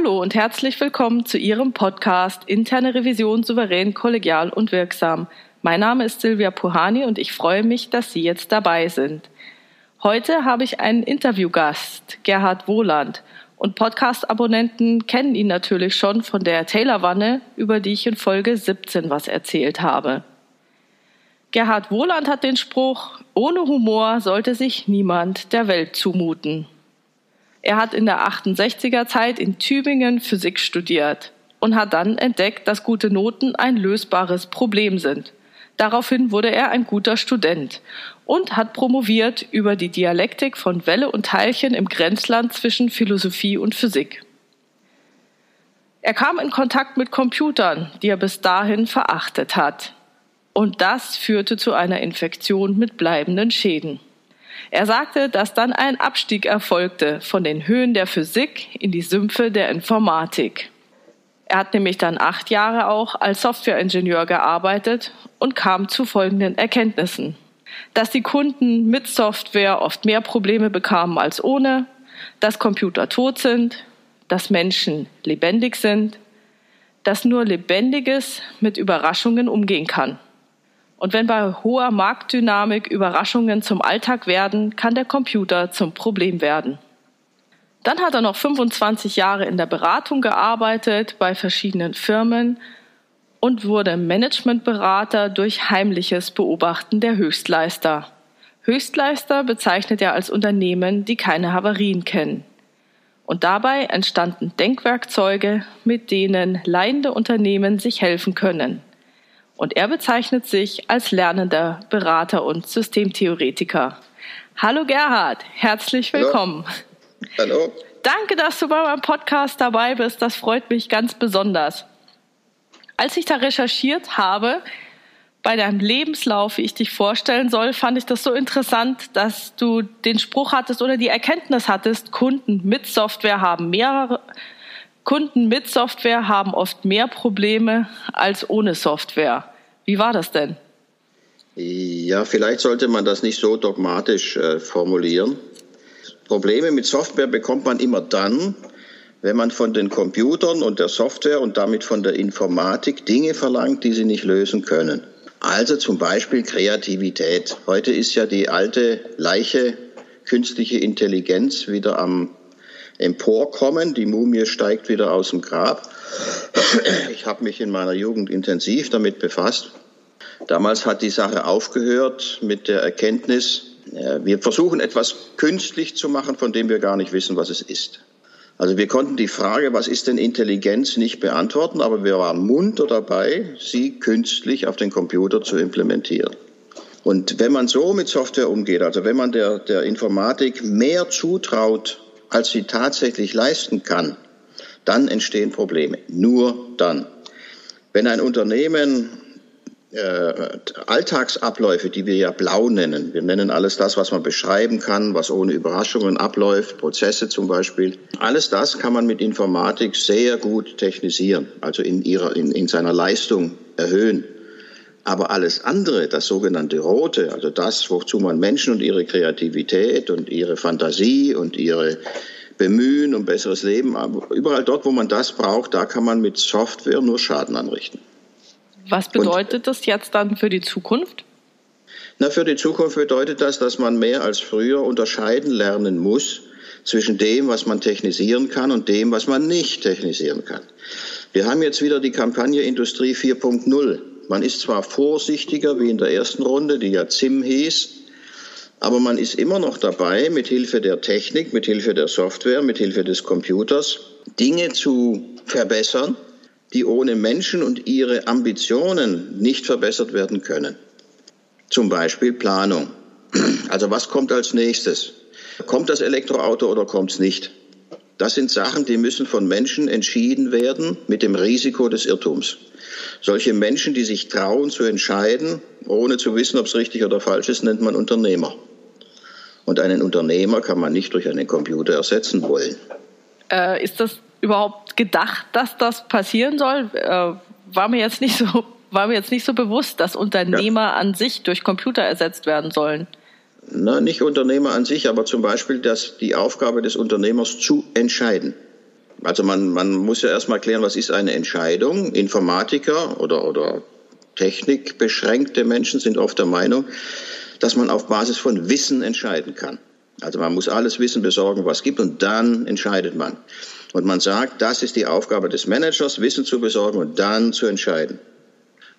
Hallo und herzlich willkommen zu Ihrem Podcast Interne Revision souverän, kollegial und wirksam. Mein Name ist Silvia Puhani und ich freue mich, dass Sie jetzt dabei sind. Heute habe ich einen Interviewgast, Gerhard Wohland. Und Podcast-Abonnenten kennen ihn natürlich schon von der Taylor-Wanne, über die ich in Folge 17 was erzählt habe. Gerhard Wohland hat den Spruch, ohne Humor sollte sich niemand der Welt zumuten. Er hat in der 68er Zeit in Tübingen Physik studiert und hat dann entdeckt, dass gute Noten ein lösbares Problem sind. Daraufhin wurde er ein guter Student und hat promoviert über die Dialektik von Welle und Teilchen im Grenzland zwischen Philosophie und Physik. Er kam in Kontakt mit Computern, die er bis dahin verachtet hat. Und das führte zu einer Infektion mit bleibenden Schäden. Er sagte, dass dann ein Abstieg erfolgte von den Höhen der Physik in die Sümpfe der Informatik. Er hat nämlich dann acht Jahre auch als Softwareingenieur gearbeitet und kam zu folgenden Erkenntnissen. Dass die Kunden mit Software oft mehr Probleme bekamen als ohne, dass Computer tot sind, dass Menschen lebendig sind, dass nur Lebendiges mit Überraschungen umgehen kann. Und wenn bei hoher Marktdynamik Überraschungen zum Alltag werden, kann der Computer zum Problem werden. Dann hat er noch 25 Jahre in der Beratung gearbeitet bei verschiedenen Firmen und wurde Managementberater durch heimliches Beobachten der Höchstleister. Höchstleister bezeichnet er als Unternehmen, die keine Havarien kennen. Und dabei entstanden Denkwerkzeuge, mit denen leidende Unternehmen sich helfen können und er bezeichnet sich als lernender Berater und Systemtheoretiker. Hallo Gerhard, herzlich willkommen. Hallo. Hallo. Danke, dass du bei meinem Podcast dabei bist. Das freut mich ganz besonders. Als ich da recherchiert habe, bei deinem Lebenslauf, wie ich dich vorstellen soll, fand ich das so interessant, dass du den Spruch hattest oder die Erkenntnis hattest, Kunden mit Software haben mehrere, Kunden mit Software haben oft mehr Probleme als ohne Software. Wie war das denn? Ja, vielleicht sollte man das nicht so dogmatisch äh, formulieren. Probleme mit Software bekommt man immer dann, wenn man von den Computern und der Software und damit von der Informatik Dinge verlangt, die sie nicht lösen können. Also zum Beispiel Kreativität. Heute ist ja die alte Leiche künstliche Intelligenz wieder am Emporkommen. Die Mumie steigt wieder aus dem Grab. Ich habe mich in meiner Jugend intensiv damit befasst. Damals hat die Sache aufgehört mit der Erkenntnis, äh, wir versuchen etwas künstlich zu machen, von dem wir gar nicht wissen, was es ist. Also wir konnten die Frage, was ist denn Intelligenz, nicht beantworten, aber wir waren munter dabei, sie künstlich auf den Computer zu implementieren. Und wenn man so mit Software umgeht, also wenn man der, der Informatik mehr zutraut, als sie tatsächlich leisten kann, dann entstehen Probleme. Nur dann. Wenn ein Unternehmen äh, Alltagsabläufe, die wir ja blau nennen, wir nennen alles das, was man beschreiben kann, was ohne Überraschungen abläuft, Prozesse zum Beispiel, alles das kann man mit Informatik sehr gut technisieren, also in, ihrer, in, in seiner Leistung erhöhen. Aber alles andere, das sogenannte Rote, also das, wozu man Menschen und ihre Kreativität und ihre Fantasie und ihre Bemühen um besseres Leben, überall dort, wo man das braucht, da kann man mit Software nur Schaden anrichten. Was bedeutet und, das jetzt dann für die Zukunft? Na, für die Zukunft bedeutet das, dass man mehr als früher unterscheiden lernen muss zwischen dem, was man technisieren kann und dem, was man nicht technisieren kann. Wir haben jetzt wieder die Kampagne Industrie 4.0. Man ist zwar vorsichtiger wie in der ersten Runde, die ja ZIM hieß, aber man ist immer noch dabei, mit Hilfe der Technik, mit Hilfe der Software, mit Hilfe des Computers Dinge zu verbessern, die ohne Menschen und ihre Ambitionen nicht verbessert werden können. Zum Beispiel Planung. Also was kommt als nächstes? Kommt das Elektroauto oder kommt es nicht? Das sind Sachen, die müssen von Menschen entschieden werden mit dem Risiko des Irrtums. Solche Menschen, die sich trauen zu entscheiden, ohne zu wissen, ob es richtig oder falsch ist, nennt man Unternehmer. Und einen Unternehmer kann man nicht durch einen Computer ersetzen wollen. Äh, ist das überhaupt gedacht, dass das passieren soll? Äh, war mir jetzt nicht so war mir jetzt nicht so bewusst, dass Unternehmer ja. an sich durch Computer ersetzt werden sollen. Na, nicht Unternehmer an sich, aber zum Beispiel dass die Aufgabe des Unternehmers zu entscheiden. Also man, man muss ja erstmal klären, was ist eine Entscheidung. Informatiker oder, oder technikbeschränkte Menschen sind oft der Meinung, dass man auf Basis von Wissen entscheiden kann. Also man muss alles Wissen besorgen, was gibt, und dann entscheidet man. Und man sagt, das ist die Aufgabe des Managers, Wissen zu besorgen und dann zu entscheiden.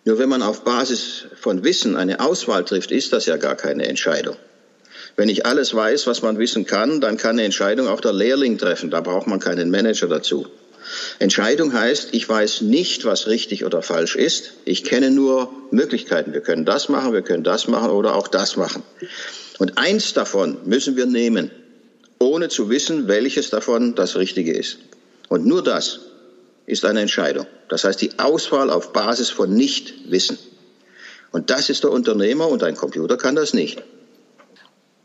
Nur wenn man auf Basis von Wissen eine Auswahl trifft, ist das ja gar keine Entscheidung. Wenn ich alles weiß, was man wissen kann, dann kann eine Entscheidung auch der Lehrling treffen. Da braucht man keinen Manager dazu. Entscheidung heißt, ich weiß nicht, was richtig oder falsch ist. Ich kenne nur Möglichkeiten. Wir können das machen, wir können das machen oder auch das machen. Und eins davon müssen wir nehmen, ohne zu wissen, welches davon das Richtige ist. Und nur das ist eine Entscheidung. Das heißt die Auswahl auf Basis von Nichtwissen. Und das ist der Unternehmer und ein Computer kann das nicht.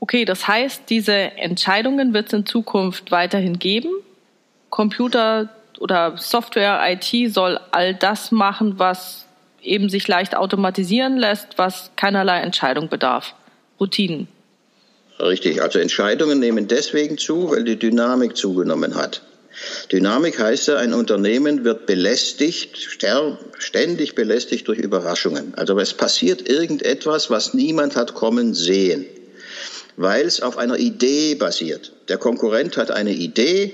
Okay, das heißt, diese Entscheidungen wird es in Zukunft weiterhin geben. Computer oder Software, IT soll all das machen, was eben sich leicht automatisieren lässt, was keinerlei Entscheidung bedarf. Routinen. Richtig, also Entscheidungen nehmen deswegen zu, weil die Dynamik zugenommen hat. Dynamik heißt ja, ein Unternehmen wird belästigt, ständig belästigt durch Überraschungen. Also es passiert irgendetwas, was niemand hat kommen sehen, weil es auf einer Idee basiert. Der Konkurrent hat eine Idee,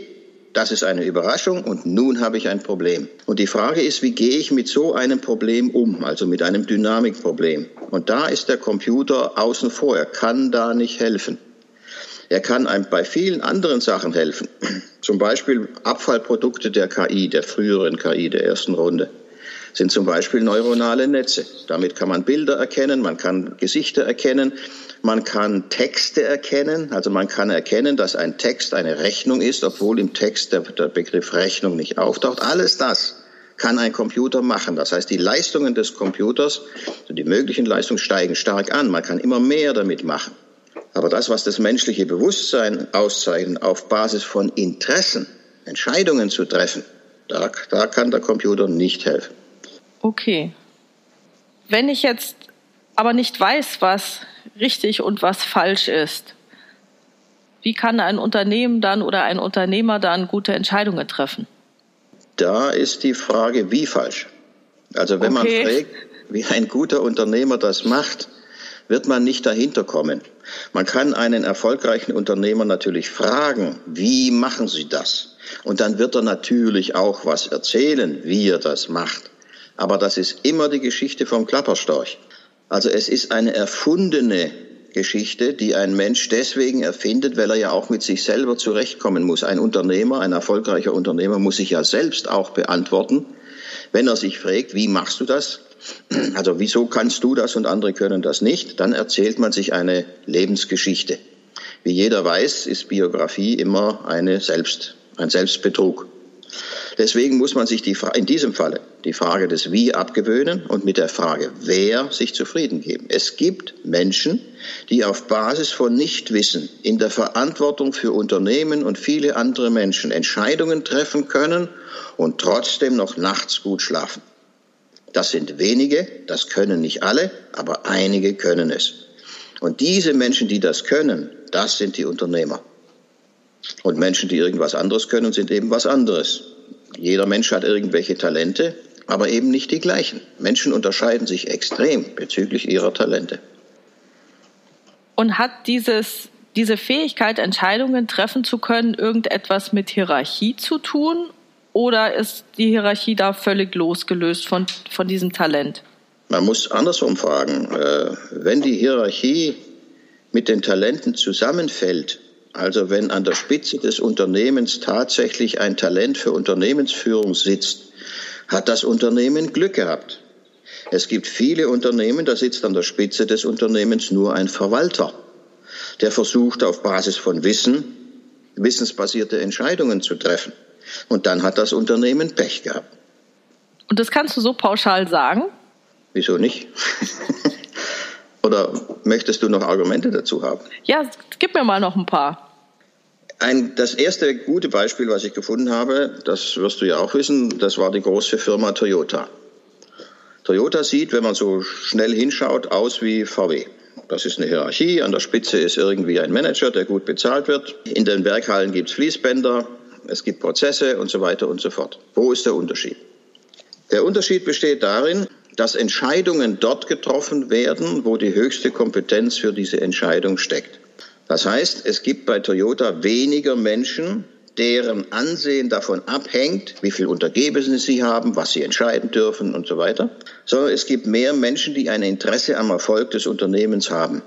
das ist eine Überraschung und nun habe ich ein Problem. Und die Frage ist, wie gehe ich mit so einem Problem um, also mit einem Dynamikproblem? Und da ist der Computer außen vor, er kann da nicht helfen. Er kann einem bei vielen anderen Sachen helfen, zum Beispiel Abfallprodukte der KI, der früheren KI, der ersten Runde sind zum Beispiel neuronale Netze. Damit kann man Bilder erkennen, man kann Gesichter erkennen, man kann Texte erkennen, also man kann erkennen, dass ein Text eine Rechnung ist, obwohl im Text der, der Begriff Rechnung nicht auftaucht. Alles das kann ein Computer machen. Das heißt, die Leistungen des Computers, also die möglichen Leistungen steigen stark an. Man kann immer mehr damit machen. Aber das, was das menschliche Bewusstsein auszeichnet, auf Basis von Interessen Entscheidungen zu treffen, da, da kann der Computer nicht helfen. Okay. Wenn ich jetzt aber nicht weiß, was richtig und was falsch ist. Wie kann ein Unternehmen dann oder ein Unternehmer dann gute Entscheidungen treffen? Da ist die Frage, wie falsch. Also wenn okay. man fragt, wie ein guter Unternehmer das macht, wird man nicht dahinter kommen. Man kann einen erfolgreichen Unternehmer natürlich fragen, wie machen Sie das? Und dann wird er natürlich auch was erzählen, wie er das macht. Aber das ist immer die Geschichte vom Klapperstorch. Also es ist eine erfundene Geschichte, die ein Mensch deswegen erfindet, weil er ja auch mit sich selber zurechtkommen muss. Ein Unternehmer, ein erfolgreicher Unternehmer muss sich ja selbst auch beantworten, wenn er sich fragt, wie machst du das? Also wieso kannst du das und andere können das nicht? Dann erzählt man sich eine Lebensgeschichte. Wie jeder weiß, ist Biografie immer eine Selbst, ein Selbstbetrug. Deswegen muss man sich die, in diesem Falle die Frage des Wie abgewöhnen und mit der Frage Wer sich zufrieden geben. Es gibt Menschen, die auf Basis von Nichtwissen in der Verantwortung für Unternehmen und viele andere Menschen Entscheidungen treffen können und trotzdem noch nachts gut schlafen. Das sind wenige, das können nicht alle, aber einige können es. Und diese Menschen, die das können, das sind die Unternehmer. Und Menschen, die irgendwas anderes können, sind eben was anderes. Jeder Mensch hat irgendwelche Talente, aber eben nicht die gleichen. Menschen unterscheiden sich extrem bezüglich ihrer Talente. Und hat dieses, diese Fähigkeit, Entscheidungen treffen zu können, irgendetwas mit Hierarchie zu tun? Oder ist die Hierarchie da völlig losgelöst von, von diesem Talent? Man muss andersrum fragen. Äh, wenn die Hierarchie mit den Talenten zusammenfällt, also wenn an der Spitze des Unternehmens tatsächlich ein Talent für Unternehmensführung sitzt, hat das Unternehmen Glück gehabt. Es gibt viele Unternehmen, da sitzt an der Spitze des Unternehmens nur ein Verwalter, der versucht auf Basis von Wissen wissensbasierte Entscheidungen zu treffen. Und dann hat das Unternehmen Pech gehabt. Und das kannst du so pauschal sagen? Wieso nicht? Oder möchtest du noch Argumente dazu haben? Ja, gib mir mal noch ein paar. Ein, das erste gute Beispiel, was ich gefunden habe, das wirst du ja auch wissen, das war die große Firma Toyota. Toyota sieht, wenn man so schnell hinschaut, aus wie VW. Das ist eine Hierarchie. An der Spitze ist irgendwie ein Manager, der gut bezahlt wird. In den Werkhallen gibt es Fließbänder. es gibt Prozesse und so weiter und so fort. Wo ist der Unterschied? Der Unterschied besteht darin, dass Entscheidungen dort getroffen werden, wo die höchste Kompetenz für diese Entscheidung steckt. Das heißt, es gibt bei Toyota weniger Menschen, deren Ansehen davon abhängt, wie viel Untergebene sie haben, was sie entscheiden dürfen und so weiter, sondern es gibt mehr Menschen, die ein Interesse am Erfolg des Unternehmens haben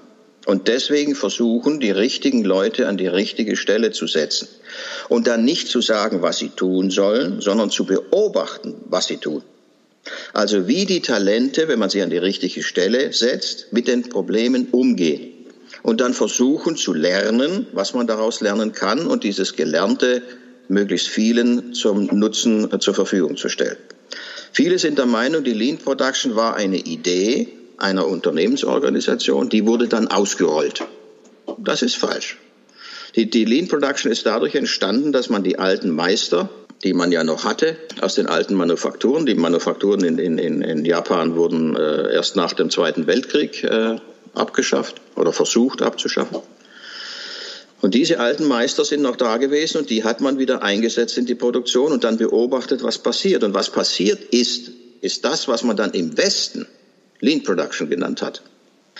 und deswegen versuchen, die richtigen Leute an die richtige Stelle zu setzen und dann nicht zu sagen, was sie tun sollen, sondern zu beobachten, was sie tun. Also wie die Talente, wenn man sie an die richtige Stelle setzt, mit den Problemen umgehen und dann versuchen zu lernen, was man daraus lernen kann und dieses Gelernte möglichst vielen zum Nutzen äh, zur Verfügung zu stellen. Viele sind der Meinung, die Lean Production war eine Idee einer Unternehmensorganisation, die wurde dann ausgerollt. Das ist falsch. Die, die Lean Production ist dadurch entstanden, dass man die alten Meister, die man ja noch hatte, aus den alten Manufakturen, die Manufakturen in, in, in Japan wurden äh, erst nach dem Zweiten Weltkrieg äh, abgeschafft oder versucht abzuschaffen. Und diese alten Meister sind noch da gewesen und die hat man wieder eingesetzt in die Produktion und dann beobachtet, was passiert. Und was passiert ist, ist das, was man dann im Westen Lean Production genannt hat.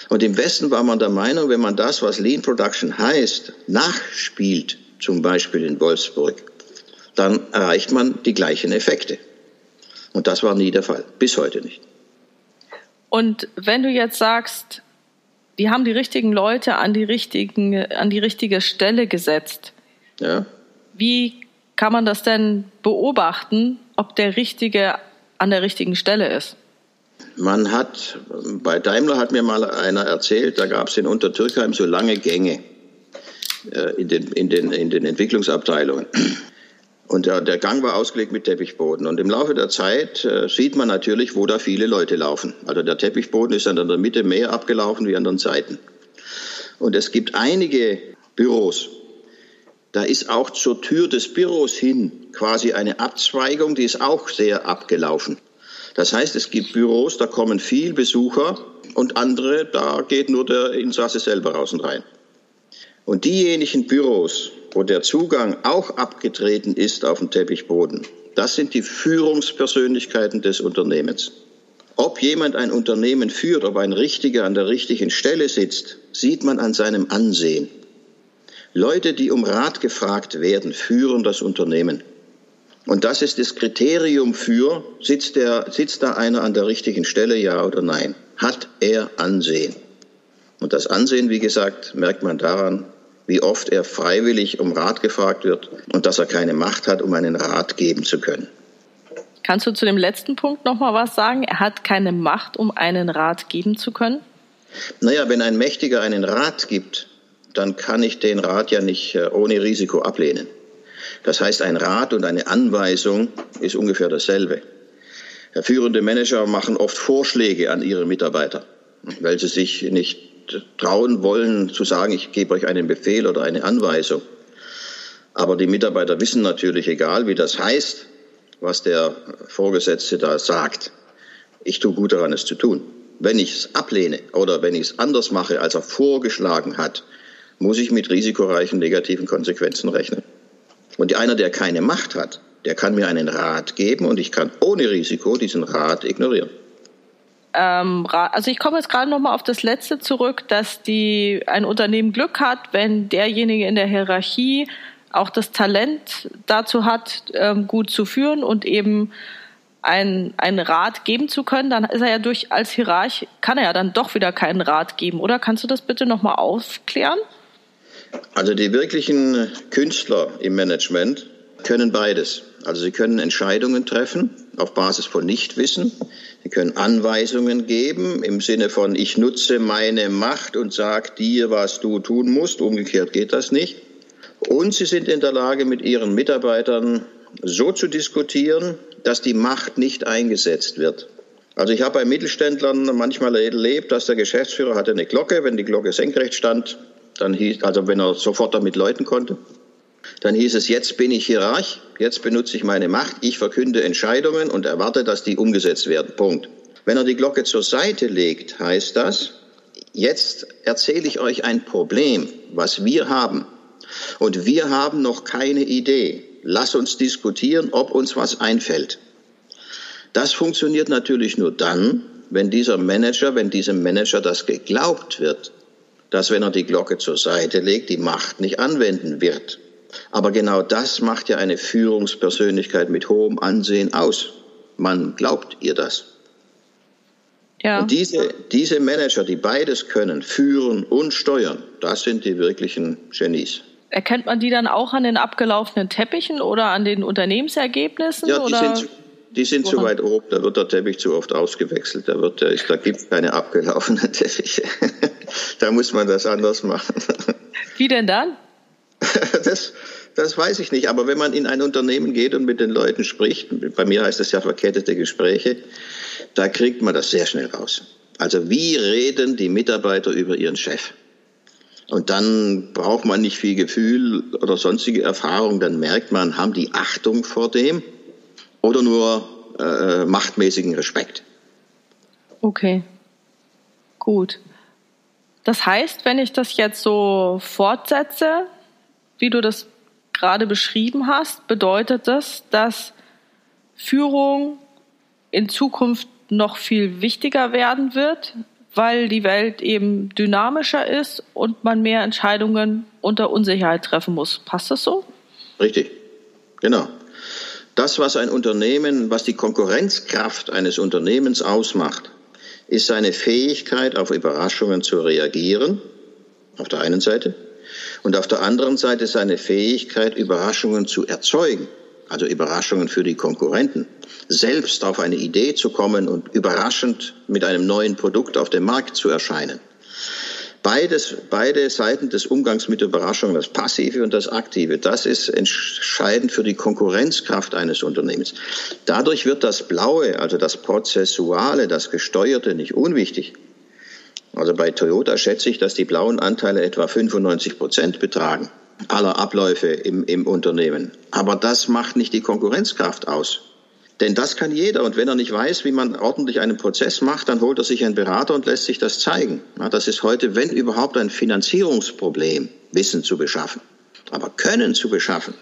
Und im Westen war man der Meinung, wenn man das, was Lean Production heißt, nachspielt, zum Beispiel in Wolfsburg, dann erreicht man die gleichen Effekte. Und das war nie der Fall, bis heute nicht. Und wenn du jetzt sagst, die haben die richtigen Leute an die, richtigen, an die richtige Stelle gesetzt. Ja. Wie kann man das denn beobachten, ob der Richtige an der richtigen Stelle ist? Man hat, bei Daimler hat mir mal einer erzählt, da gab es in Untertürkheim so lange Gänge äh, in, den, in, den, in den Entwicklungsabteilungen. Und der, der, Gang war ausgelegt mit Teppichboden. Und im Laufe der Zeit äh, sieht man natürlich, wo da viele Leute laufen. Also der Teppichboden ist dann in der Mitte mehr abgelaufen wie an den Seiten. Und es gibt einige Büros, da ist auch zur Tür des Büros hin quasi eine Abzweigung, die ist auch sehr abgelaufen. Das heißt, es gibt Büros, da kommen viel Besucher und andere, da geht nur der Insasse selber raus und rein. Und diejenigen Büros, wo der Zugang auch abgetreten ist auf den Teppichboden, das sind die Führungspersönlichkeiten des Unternehmens. Ob jemand ein Unternehmen führt, ob ein Richtiger an der richtigen Stelle sitzt, sieht man an seinem Ansehen. Leute, die um Rat gefragt werden, führen das Unternehmen. Und das ist das Kriterium für, sitzt, der, sitzt da einer an der richtigen Stelle, ja oder nein? Hat er Ansehen? Und das Ansehen, wie gesagt, merkt man daran, wie oft er freiwillig um Rat gefragt wird und dass er keine Macht hat, um einen Rat geben zu können. Kannst du zu dem letzten Punkt noch mal was sagen? Er hat keine Macht, um einen Rat geben zu können? Naja, wenn ein Mächtiger einen Rat gibt, dann kann ich den Rat ja nicht äh, ohne Risiko ablehnen. Das heißt, ein Rat und eine Anweisung ist ungefähr dasselbe. Führende Manager machen oft Vorschläge an ihre Mitarbeiter, weil sie sich nicht trauen wollen zu sagen, ich gebe euch einen Befehl oder eine Anweisung. Aber die Mitarbeiter wissen natürlich, egal wie das heißt, was der Vorgesetzte da sagt. Ich tue gut daran, es zu tun. Wenn ich es ablehne oder wenn ich es anders mache, als er vorgeschlagen hat, muss ich mit risikoreichen negativen Konsequenzen rechnen. Und einer, der keine Macht hat, der kann mir einen Rat geben und ich kann ohne Risiko diesen Rat ignorieren ähm, also ich komme jetzt gerade noch mal auf das letzte zurück, dass die ein Unternehmen Glück hat, wenn derjenige in der Hierarchie auch das Talent dazu hat, ähm, gut zu führen und eben ein, einen Rat geben zu können, dann ist er ja durch als Hierarch kann er ja dann doch wieder keinen Rat geben, oder? Kannst du das bitte noch mal aufklären? Also die wirklichen Künstler im Management können beides. Also sie können Entscheidungen treffen auf Basis von Nichtwissen. Sie können Anweisungen geben im Sinne von, ich nutze meine Macht und sage dir, was du tun musst. Umgekehrt geht das nicht. Und sie sind in der Lage, mit ihren Mitarbeitern so zu diskutieren, dass die Macht nicht eingesetzt wird. Also ich habe bei Mittelständlern manchmal erlebt, dass der Geschäftsführer hatte eine Glocke, wenn die Glocke senkrecht stand, dann hieß, also wenn er sofort damit läuten konnte, dann hieß es, jetzt bin ich Hierarch, jetzt benutze ich meine Macht, ich verkünde Entscheidungen und erwarte, dass die umgesetzt werden. Punkt. Wenn er die Glocke zur Seite legt, heißt das, jetzt erzähle ich euch ein Problem, was wir haben. Und wir haben noch keine Idee. Lass uns diskutieren, ob uns was einfällt. Das funktioniert natürlich nur dann, wenn dieser Manager, wenn diesem Manager das geglaubt wird, dass wenn er die Glocke zur Seite legt, die Macht nicht anwenden wird. Aber genau das macht ja eine Führungspersönlichkeit mit hohem Ansehen aus. Man glaubt ihr das. Ja. Und diese, diese Manager, die beides können, führen und steuern, das sind die wirklichen Genies. Erkennt man die dann auch an den abgelaufenen Teppichen oder an den Unternehmensergebnissen? Ja, die oder? sind, die sind zu weit oben, da wird der Teppich zu oft ausgewechselt, da, wird da gibt es keine abgelaufenen Teppiche. da muss man das anders machen. Wie denn dann? Das, das weiß ich nicht, aber wenn man in ein Unternehmen geht und mit den Leuten spricht, bei mir heißt das ja verkettete Gespräche, da kriegt man das sehr schnell raus. Also wie reden die Mitarbeiter über ihren Chef? Und dann braucht man nicht viel Gefühl oder sonstige Erfahrung, dann merkt man, haben die Achtung vor dem oder nur äh, machtmäßigen Respekt. Okay, gut. Das heißt, wenn ich das jetzt so fortsetze, wie du das gerade beschrieben hast, bedeutet das, dass Führung in Zukunft noch viel wichtiger werden wird, weil die Welt eben dynamischer ist und man mehr Entscheidungen unter Unsicherheit treffen muss. Passt das so? Richtig, genau. Das, was ein Unternehmen, was die Konkurrenzkraft eines Unternehmens ausmacht, ist seine Fähigkeit, auf Überraschungen zu reagieren, auf der einen Seite, und auf der anderen Seite seine Fähigkeit, Überraschungen zu erzeugen, also Überraschungen für die Konkurrenten, selbst auf eine Idee zu kommen und überraschend mit einem neuen Produkt auf dem Markt zu erscheinen. Beides, beide Seiten des Umgangs mit Überraschungen, das Passive und das Aktive, das ist entscheidend für die Konkurrenzkraft eines Unternehmens. Dadurch wird das Blaue, also das Prozessuale, das Gesteuerte nicht unwichtig. Also bei Toyota schätze ich, dass die blauen Anteile etwa 95 Prozent betragen aller Abläufe im, im Unternehmen. Aber das macht nicht die Konkurrenzkraft aus. Denn das kann jeder. Und wenn er nicht weiß, wie man ordentlich einen Prozess macht, dann holt er sich einen Berater und lässt sich das zeigen. das ist heute, wenn überhaupt, ein Finanzierungsproblem, Wissen zu beschaffen. Aber Können zu beschaffen.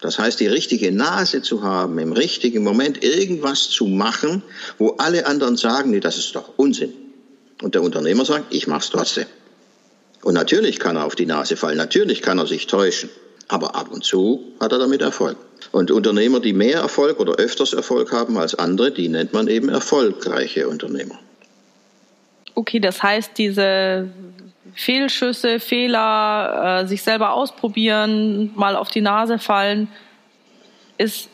Das heißt, die richtige Nase zu haben, im richtigen Moment irgendwas zu machen, wo alle anderen sagen, nee, das ist doch Unsinn. Und der Unternehmer sagt, ich mache es trotzdem. Und natürlich kann er auf die Nase fallen, natürlich kann er sich täuschen, aber ab und zu hat er damit Erfolg. Und Unternehmer, die mehr Erfolg oder öfters Erfolg haben als andere, die nennt man eben erfolgreiche Unternehmer. Okay, das heißt, diese Fehlschüsse, Fehler, äh, sich selber ausprobieren, mal auf die Nase fallen, ist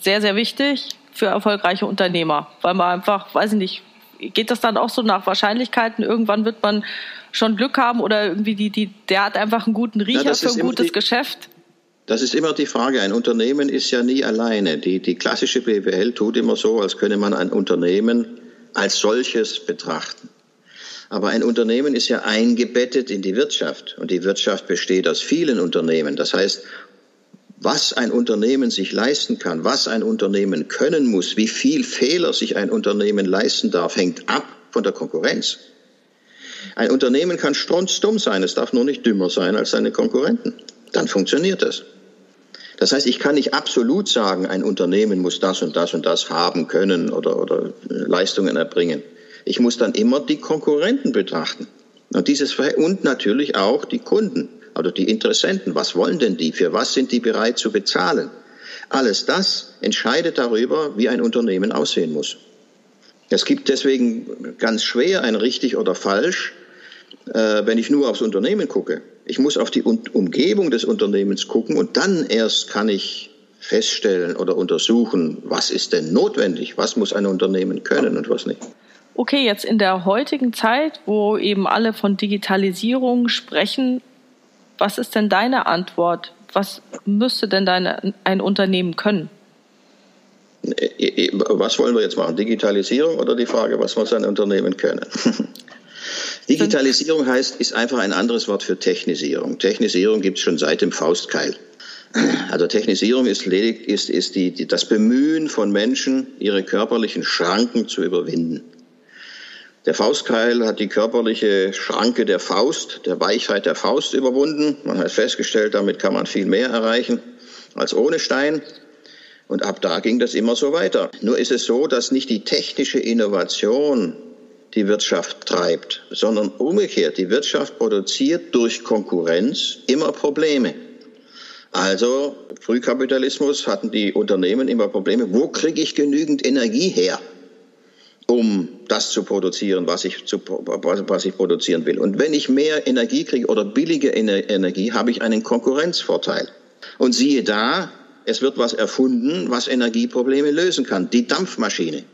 sehr, sehr wichtig für erfolgreiche Unternehmer, weil man einfach, weiß ich nicht, geht das dann auch so nach Wahrscheinlichkeiten? Irgendwann wird man schon Glück haben oder irgendwie die, die, der hat einfach einen guten Riecher ja, für ein gutes die, Geschäft? Das ist immer die Frage. Ein Unternehmen ist ja nie alleine. Die, die klassische BWL tut immer so, als könne man ein Unternehmen als solches betrachten. Aber ein Unternehmen ist ja eingebettet in die Wirtschaft. Und die Wirtschaft besteht aus vielen Unternehmen. Das heißt, was ein Unternehmen sich leisten kann, was ein Unternehmen können muss, wie viel Fehler sich ein Unternehmen leisten darf, hängt ab von der Konkurrenz. Ein Unternehmen kann strunzdumm sein, es darf nur nicht dümmer sein als seine Konkurrenten. Dann funktioniert das. Das heißt, ich kann nicht absolut sagen, ein Unternehmen muss das und das und das haben können oder, oder Leistungen erbringen. Ich muss dann immer die Konkurrenten betrachten. Und, dieses, und natürlich auch die Kunden. Also die Interessenten, was wollen denn die? Für was sind die bereit zu bezahlen? Alles das entscheidet darüber, wie ein Unternehmen aussehen muss. Es gibt deswegen ganz schwer ein richtig oder falsch, äh, wenn ich nur aufs Unternehmen gucke. Ich muss auf die Umgebung des Unternehmens gucken und dann erst kann ich feststellen oder untersuchen, was ist denn notwendig, was muss ein Unternehmen können und was nicht. Okay, jetzt in der heutigen Zeit, wo eben alle von Digitalisierung sprechen, was ist denn deine Antwort? Was müsste denn deine, ein Unternehmen können? Äh, äh, was wollen wir jetzt machen? Digitalisierung oder die Frage, was muss ein Unternehmen können? Digitalisierung heißt, ist einfach ein anderes Wort für Technisierung. Technisierung gibt es schon seit dem Faustkeil. Also Technisierung ist, ledig, ist, ist die, die, das Bemühen von Menschen, ihre körperlichen Schranken zu überwinden. Der Faustkeil hat die körperliche Schranke der Faust, der Weichheit der Faust überwunden. Man hat festgestellt, damit kann man viel mehr erreichen als ohne Stein. Und ab da ging das immer so weiter. Nur ist es so, dass nicht die technische Innovation die Wirtschaft treibt, sondern umgekehrt. Die Wirtschaft produziert durch Konkurrenz immer Probleme. Also Frühkapitalismus hatten die Unternehmen immer Probleme. Wo kriege ich genügend Energie her, um das zu produzieren, was ich, zu, was ich produzieren will? Und wenn ich mehr Energie kriege oder billige Energie, habe ich einen Konkurrenzvorteil. Und siehe da, es wird was erfunden, was Energieprobleme lösen kann. Die Dampfmaschine.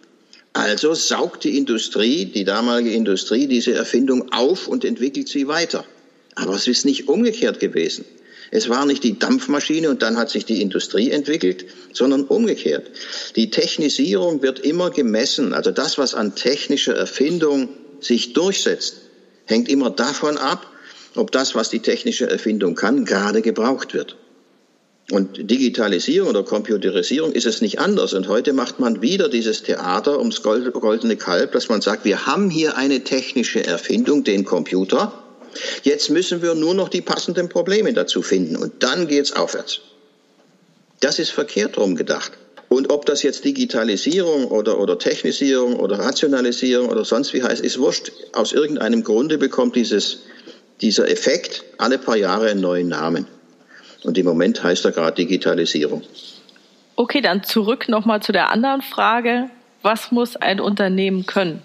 Also saugt die Industrie, die damalige Industrie, diese Erfindung auf und entwickelt sie weiter. Aber es ist nicht umgekehrt gewesen. Es war nicht die Dampfmaschine und dann hat sich die Industrie entwickelt, sondern umgekehrt. Die Technisierung wird immer gemessen. Also das, was an technischer Erfindung sich durchsetzt, hängt immer davon ab, ob das, was die technische Erfindung kann, gerade gebraucht wird. Und Digitalisierung oder Computerisierung ist es nicht anders. Und heute macht man wieder dieses Theater ums goldene Kalb, dass man sagt, wir haben hier eine technische Erfindung, den Computer. Jetzt müssen wir nur noch die passenden Probleme dazu finden. Und dann geht's aufwärts. Das ist verkehrt rum gedacht. Und ob das jetzt Digitalisierung oder, oder Technisierung oder Rationalisierung oder sonst wie heißt, ist wurscht. Aus irgendeinem Grunde bekommt dieses, dieser Effekt alle paar Jahre einen neuen Namen. Und im Moment heißt er gerade Digitalisierung. Okay, dann zurück nochmal zu der anderen Frage. Was muss ein Unternehmen können?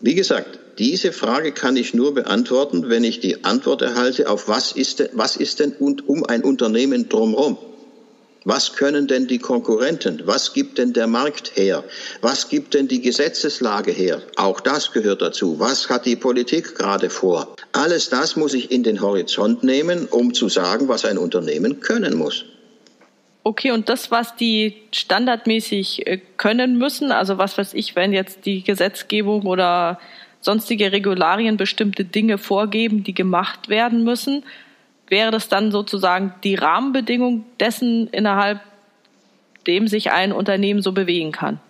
Wie gesagt, diese Frage kann ich nur beantworten, wenn ich die Antwort erhalte auf was ist denn, was ist denn um ein Unternehmen drumherum? Was können denn die Konkurrenten? Was gibt denn der Markt her? Was gibt denn die Gesetzeslage her? Auch das gehört dazu. Was hat die Politik gerade vor? Alles das muss ich in den Horizont nehmen, um zu sagen, was ein Unternehmen können muss. Okay, und das, was die standardmäßig äh, können müssen, also was weiß ich, wenn jetzt die Gesetzgebung oder sonstige Regularien bestimmte Dinge vorgeben, die gemacht werden müssen, wäre das dann sozusagen die Rahmenbedingung dessen, innerhalb dem sich ein Unternehmen so bewegen kann?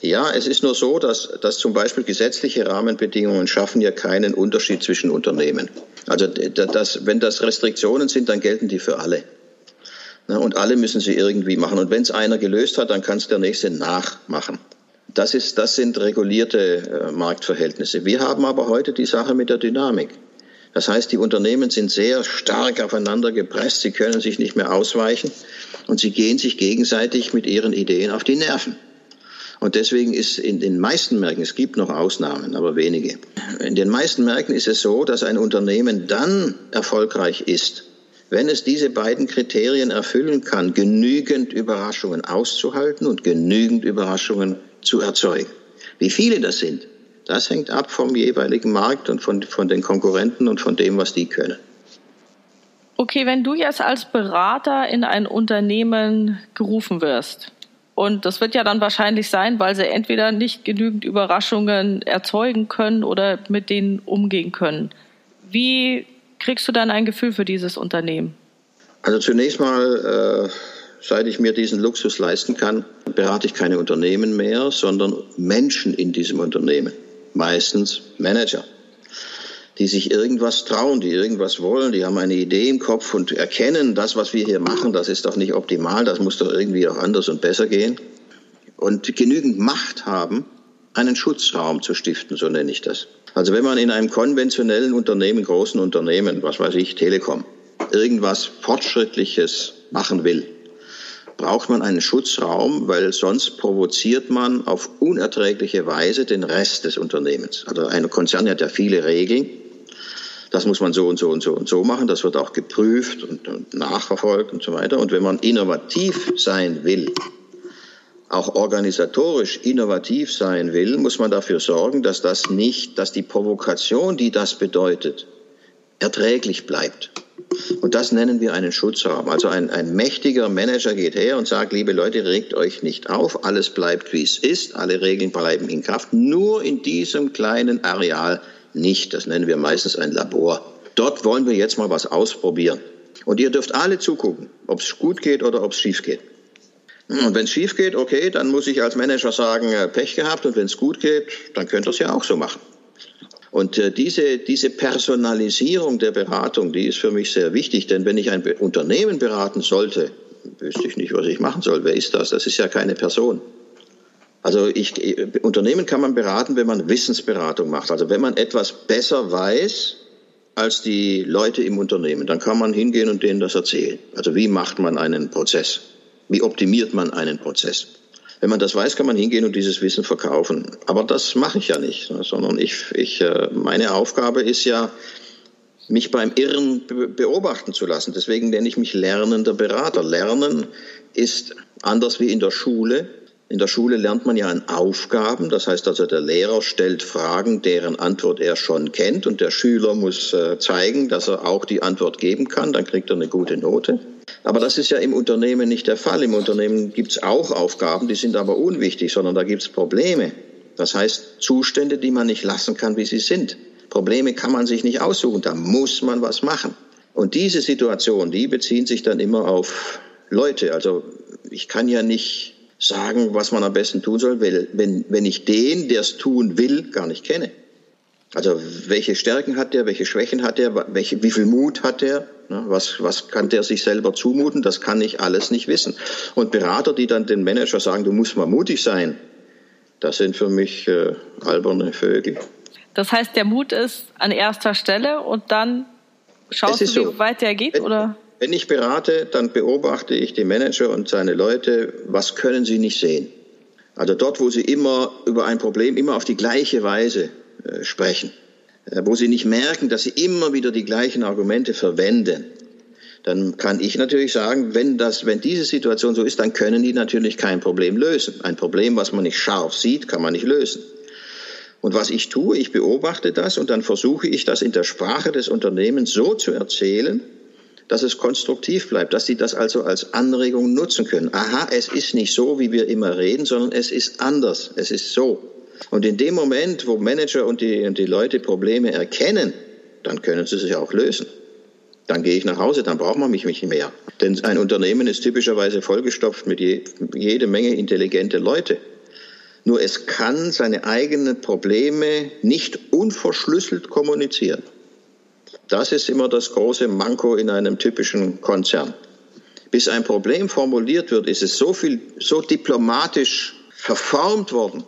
Ja, es ist nur so, dass, dass zum Beispiel gesetzliche Rahmenbedingungen schaffen ja keinen Unterschied zwischen Unternehmen. Also das, wenn das Restriktionen sind, dann gelten die für alle. Und alle müssen sie irgendwie machen. Und wenn es einer gelöst hat, dann kann es der nächste nachmachen. Das, ist, das sind regulierte äh, Marktverhältnisse. Wir haben aber heute die Sache mit der Dynamik. Das heißt, die Unternehmen sind sehr stark aufeinander gepresst, sie können sich nicht mehr ausweichen und sie gehen sich gegenseitig mit ihren Ideen auf die Nerven. Und deswegen ist in den meisten Märkten, es gibt noch Ausnahmen, aber wenige, in den meisten Märkten ist es so, dass ein Unternehmen dann erfolgreich ist, wenn es diese beiden Kriterien erfüllen kann, genügend Überraschungen auszuhalten und genügend Überraschungen zu erzeugen. Wie viele das sind, das hängt ab vom jeweiligen Markt und von, von den Konkurrenten und von dem, was die können. Okay, wenn du jetzt als Berater in ein Unternehmen gerufen wirst, und das wird ja dann wahrscheinlich sein, weil sie entweder nicht genügend Überraschungen erzeugen können oder mit denen umgehen können. Wie kriegst du dann ein Gefühl für dieses Unternehmen? Also zunächst mal, äh, seit ich mir diesen Luxus leisten kann, berate ich keine Unternehmen mehr, sondern Menschen in diesem Unternehmen meistens Manager, die sich irgendwas trauen, die irgendwas wollen, die haben eine Idee im Kopf und erkennen, das, was wir hier machen, das ist doch nicht optimal, das muss doch irgendwie auch anders und besser gehen. Und genügend Macht haben, einen Schutzraum zu stiften, so nenne ich das. Also wenn man in einem konventionellen Unternehmen, großen Unternehmen, was weiß ich, Telekom, irgendwas Fortschrittliches machen will, braucht man einen Schutzraum, weil sonst provoziert man auf unerträgliche Weise den Rest des Unternehmens. Also ein Konzern hat ja viele Regeln. Das muss man so und so und so und so machen. Das wird auch geprüft und, nachverfolgt und so weiter. Und wenn man innovativ sein will, auch organisatorisch innovativ sein will, muss man dafür sorgen, dass das nicht, dass die Provokation, die das bedeutet, erträglich bleibt. Und das nennen wir einen Schutzraum. Also ein, ein mächtiger Manager geht her und sagt, liebe Leute, regt euch nicht auf, alles bleibt wie es ist, alle Regeln bleiben in Kraft, nur in diesem kleinen Areal nicht. Das nennen wir meistens ein Labor. Dort wollen wir jetzt mal was ausprobieren. Und ihr dürft alle zugucken, ob es gut geht oder ob es schief geht. Und wenn es schief geht, okay, dann muss ich als Manager sagen, äh, Pech gehabt. Und wenn es gut geht, dann könnt ihr es ja auch so machen. Und äh, diese, diese Personalisierung der Beratung, die ist für mich sehr wichtig. Denn wenn ich ein Unternehmen beraten sollte, wüsste ich nicht, was ich machen soll. Wer ist das? Das ist ja keine Person. Also ich, Unternehmen kann man beraten, wenn man Wissensberatung macht. Also wenn man etwas besser weiß als die Leute im Unternehmen, dann kann man hingehen und denen das erzählen. Also wie macht man einen Prozess? Wie optimiert man einen Prozess? Wenn man das weiß, kann man hingehen und dieses Wissen verkaufen. Aber das mache ich ja nicht, sondern ich, ich, äh, meine Aufgabe ist ja, mich beim Irren beobachten zu lassen. Deswegen nenne ich mich lernender Berater. Lernen ist anders wie in der Schule. In der Schule lernt man ja an Aufgaben. Das heißt also, der Lehrer stellt Fragen, deren Antwort er schon kennt und der Schüler muss äh, zeigen, dass er auch die Antwort geben kann. Dann kriegt er eine gute Note. Aber das ist ja im Unternehmen nicht der Fall. Im Unternehmen gibt es auch Aufgaben, die sind aber unwichtig, sondern da gibt es Probleme. Das heißt Zustände, die man nicht lassen kann, wie sie sind. Probleme kann man sich nicht aussuchen, da muss man was machen. Und diese Situation, die beziehen sich dann immer auf Leute. Also ich kann ja nicht sagen, was man am besten tun soll, wenn, wenn ich den, der es tun will, gar nicht kenne. Also welche Stärken hat der, welche Schwächen hat er, welche, wie viel Mut hat er, ne, was, was kann der sich selber zumuten, das kann ich alles nicht wissen. Und Berater, die dann den Manager sagen, du musst mal mutig sein, das sind für mich äh, alberne Vögel. Das heißt, der Mut ist an erster Stelle und dann schaust du, wie so. weit der geht, wenn, oder? Wenn ich berate, dann beobachte ich den Manager und seine Leute, was können sie nicht sehen? Also dort, wo sie immer über ein Problem immer auf die gleiche Weise äh, sprechen, äh, wo sie nicht merken, dass sie immer wieder die gleichen Argumente verwenden, dann kann ich natürlich sagen, wenn, das, wenn diese Situation so ist, dann können die natürlich kein Problem lösen. Ein Problem, was man nicht scharf sieht, kann man nicht lösen. Und was ich tue, ich beobachte das und dann versuche ich das in der Sprache des Unternehmens so zu erzählen, dass es konstruktiv bleibt, dass sie das also als Anregung nutzen können. Aha, es ist nicht so, wie wir immer reden, sondern es ist anders, es ist so. Und in dem Moment, wo Manager und die, und die Leute Probleme erkennen, dann können sie sich auch lösen. Dann gehe ich nach Hause, dann braucht man mich nicht mehr. Denn ein Unternehmen ist typischerweise vollgestopft mit je, jede Menge intelligente Leute. Nur es kann seine eigenen Probleme nicht unverschlüsselt kommunizieren. Das ist immer das große Manko in einem typischen Konzern. Bis ein Problem formuliert wird, ist es so viel, so diplomatisch verformt worden,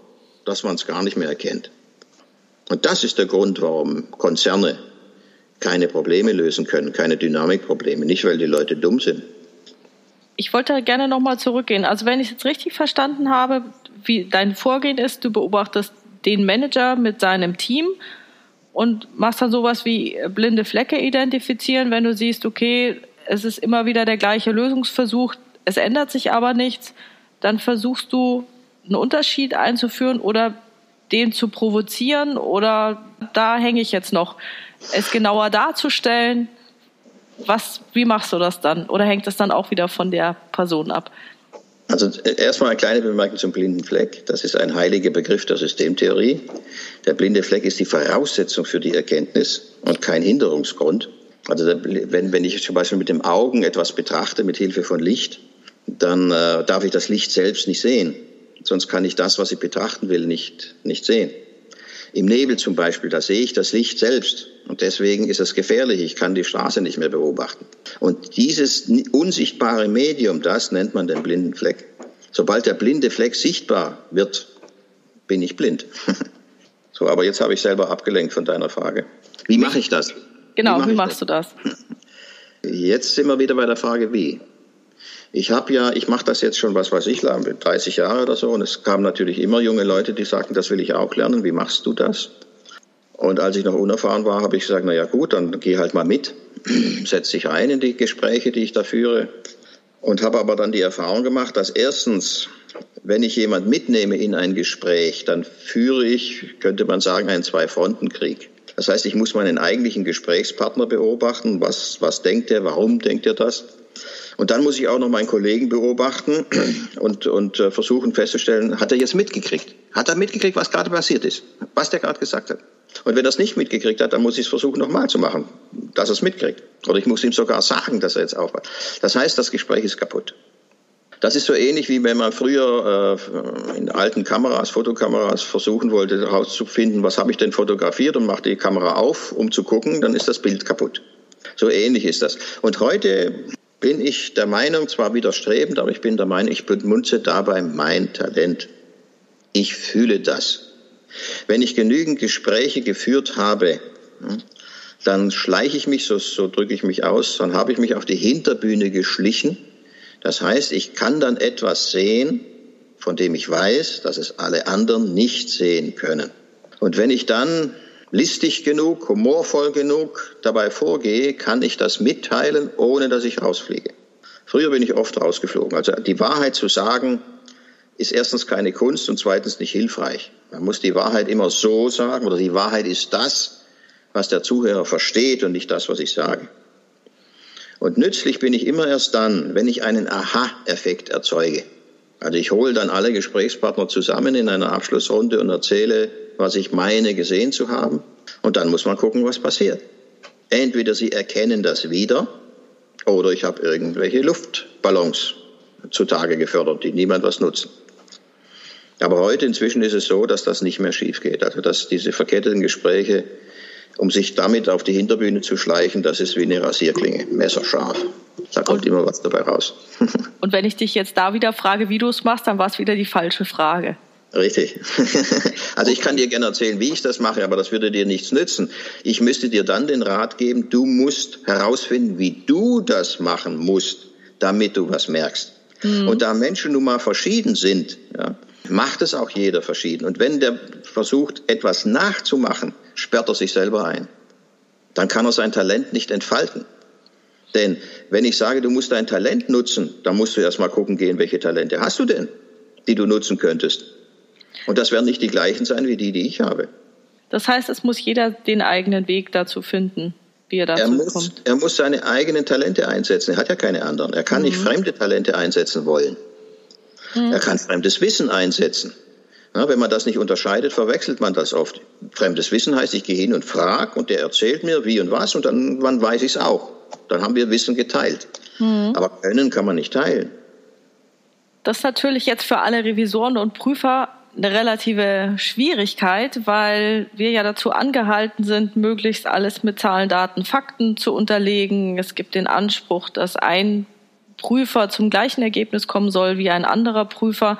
dass man es gar nicht mehr erkennt. Und das ist der Grund, warum Konzerne keine Probleme lösen können, keine Dynamikprobleme. Nicht, weil die Leute dumm sind. Ich wollte gerne nochmal zurückgehen. Also wenn ich es jetzt richtig verstanden habe, wie dein Vorgehen ist, du beobachtest den Manager mit seinem Team und machst dann sowas wie blinde Flecke identifizieren, wenn du siehst, okay, es ist immer wieder der gleiche Lösungsversuch, es ändert sich aber nichts, dann versuchst du einen Unterschied einzuführen oder den zu provozieren oder da hänge ich jetzt noch, es genauer darzustellen. Was, wie machst du das dann? Oder hängt das dann auch wieder von der Person ab? Also äh, erstmal eine kleine Bemerkung zum blinden Fleck. Das ist ein heiliger Begriff der Systemtheorie. Der blinde Fleck ist die Voraussetzung für die Erkenntnis und kein Hinderungsgrund. Also wenn, wenn ich zum Beispiel mit dem Augen etwas betrachte mit Hilfe von Licht, dann äh, darf ich das Licht selbst nicht sehen. Sonst kann ich das, was ich betrachten will, nicht, nicht sehen. Im Nebel zum Beispiel, da sehe ich das Licht selbst. Und deswegen ist es gefährlich. Ich kann die Straße nicht mehr beobachten. Und dieses unsichtbare Medium, das nennt man den blinden Fleck. Sobald der blinde Fleck sichtbar wird, bin ich blind. so, aber jetzt habe ich selber abgelenkt von deiner Frage. Wie mache ich das? Genau, wie, mach wie machst das? du das? Jetzt sind wir wieder bei der Frage, wie. Ich habe ja, ich mache das jetzt schon, was weiß ich, 30 Jahre oder so, und es kamen natürlich immer junge Leute, die sagten, das will ich auch lernen. Wie machst du das? Und als ich noch unerfahren war, habe ich gesagt, na ja gut, dann geh halt mal mit, setz dich ein in die Gespräche, die ich da führe. Und habe aber dann die Erfahrung gemacht, dass erstens, wenn ich jemand mitnehme in ein Gespräch, dann führe ich, könnte man sagen, einen Zwei-Fronten-Krieg. Das heißt, ich muss meinen eigentlichen Gesprächspartner beobachten. Was, was denkt er? Warum denkt er das? Und dann muss ich auch noch meinen Kollegen beobachten und, und äh, versuchen festzustellen, hat er jetzt mitgekriegt? Hat er mitgekriegt, was gerade passiert ist? Was der gerade gesagt hat? Und wenn er es nicht mitgekriegt hat, dann muss ich es versuchen, nochmal zu machen, dass er es mitkriegt. Oder ich muss ihm sogar sagen, dass er jetzt aufwacht. Das heißt, das Gespräch ist kaputt. Das ist so ähnlich wie wenn man früher äh, in alten Kameras, Fotokameras versuchen wollte herauszufinden, was habe ich denn fotografiert und macht die Kamera auf, um zu gucken, dann ist das Bild kaputt. So ähnlich ist das. Und heute bin ich der Meinung, zwar widerstrebend, aber ich bin der Meinung, ich bemunze dabei mein Talent. Ich fühle das. Wenn ich genügend Gespräche geführt habe, hm, dann schleiche ich mich, so, so drücke ich mich aus, dann habe ich mich auf die Hinterbühne geschlichen. Das heißt, ich kann dann etwas sehen, von dem ich weiß, dass es alle anderen nicht sehen können. Und wenn ich dann listig genug, humorvoll genug dabei vorgehe, kann ich das mitteilen, ohne dass ich rausfliege. Früher bin ich oft rausgeflogen. Also die Wahrheit zu sagen, ist erstens keine Kunst und zweitens nicht hilfreich. Man muss die Wahrheit immer so sagen oder die Wahrheit ist das, was der Zuhörer versteht und nicht das, was ich sage. Und nützlich bin ich immer erst dann, wenn ich einen Aha-Effekt erzeuge. Also ich hole dann alle Gesprächspartner zusammen in einer Abschlussrunde und erzähle, was ich meine gesehen zu haben. Und dann muss man gucken, was passiert. Entweder sie erkennen das wieder oder ich habe irgendwelche Luftballons zutage gefördert, die niemand was nutzen. Aber heute inzwischen ist es so, dass das nicht mehr schief geht. Also dass diese verketteten Gespräche, um sich damit auf die Hinterbühne zu schleichen, das ist wie eine Rasierklinge, messerscharf. Da kommt immer was dabei raus. Und wenn ich dich jetzt da wieder frage, wie du es machst, dann war es wieder die falsche Frage. Richtig. Also ich kann dir gerne erzählen, wie ich das mache, aber das würde dir nichts nützen. Ich müsste dir dann den Rat geben, du musst herausfinden, wie du das machen musst, damit du was merkst. Mhm. Und da Menschen nun mal verschieden sind, ja, macht es auch jeder verschieden. Und wenn der versucht, etwas nachzumachen, sperrt er sich selber ein. Dann kann er sein Talent nicht entfalten. Denn wenn ich sage, du musst dein Talent nutzen, dann musst du erst mal gucken gehen, welche Talente hast du denn, die du nutzen könntest. Und das werden nicht die gleichen sein wie die, die ich habe. Das heißt, es muss jeder den eigenen Weg dazu finden, wie er dazu er muss, kommt. Er muss seine eigenen Talente einsetzen. Er hat ja keine anderen. Er kann mhm. nicht fremde Talente einsetzen wollen. Mhm. Er kann fremdes Wissen einsetzen. Ja, wenn man das nicht unterscheidet, verwechselt man das oft. Fremdes Wissen heißt, ich gehe hin und frage und der erzählt mir wie und was und dann wann weiß ich es auch. Dann haben wir Wissen geteilt. Mhm. Aber können kann man nicht teilen. Das ist natürlich jetzt für alle Revisoren und Prüfer eine relative Schwierigkeit, weil wir ja dazu angehalten sind, möglichst alles mit Zahlen, Daten, Fakten zu unterlegen. Es gibt den Anspruch, dass ein Prüfer zum gleichen Ergebnis kommen soll wie ein anderer Prüfer,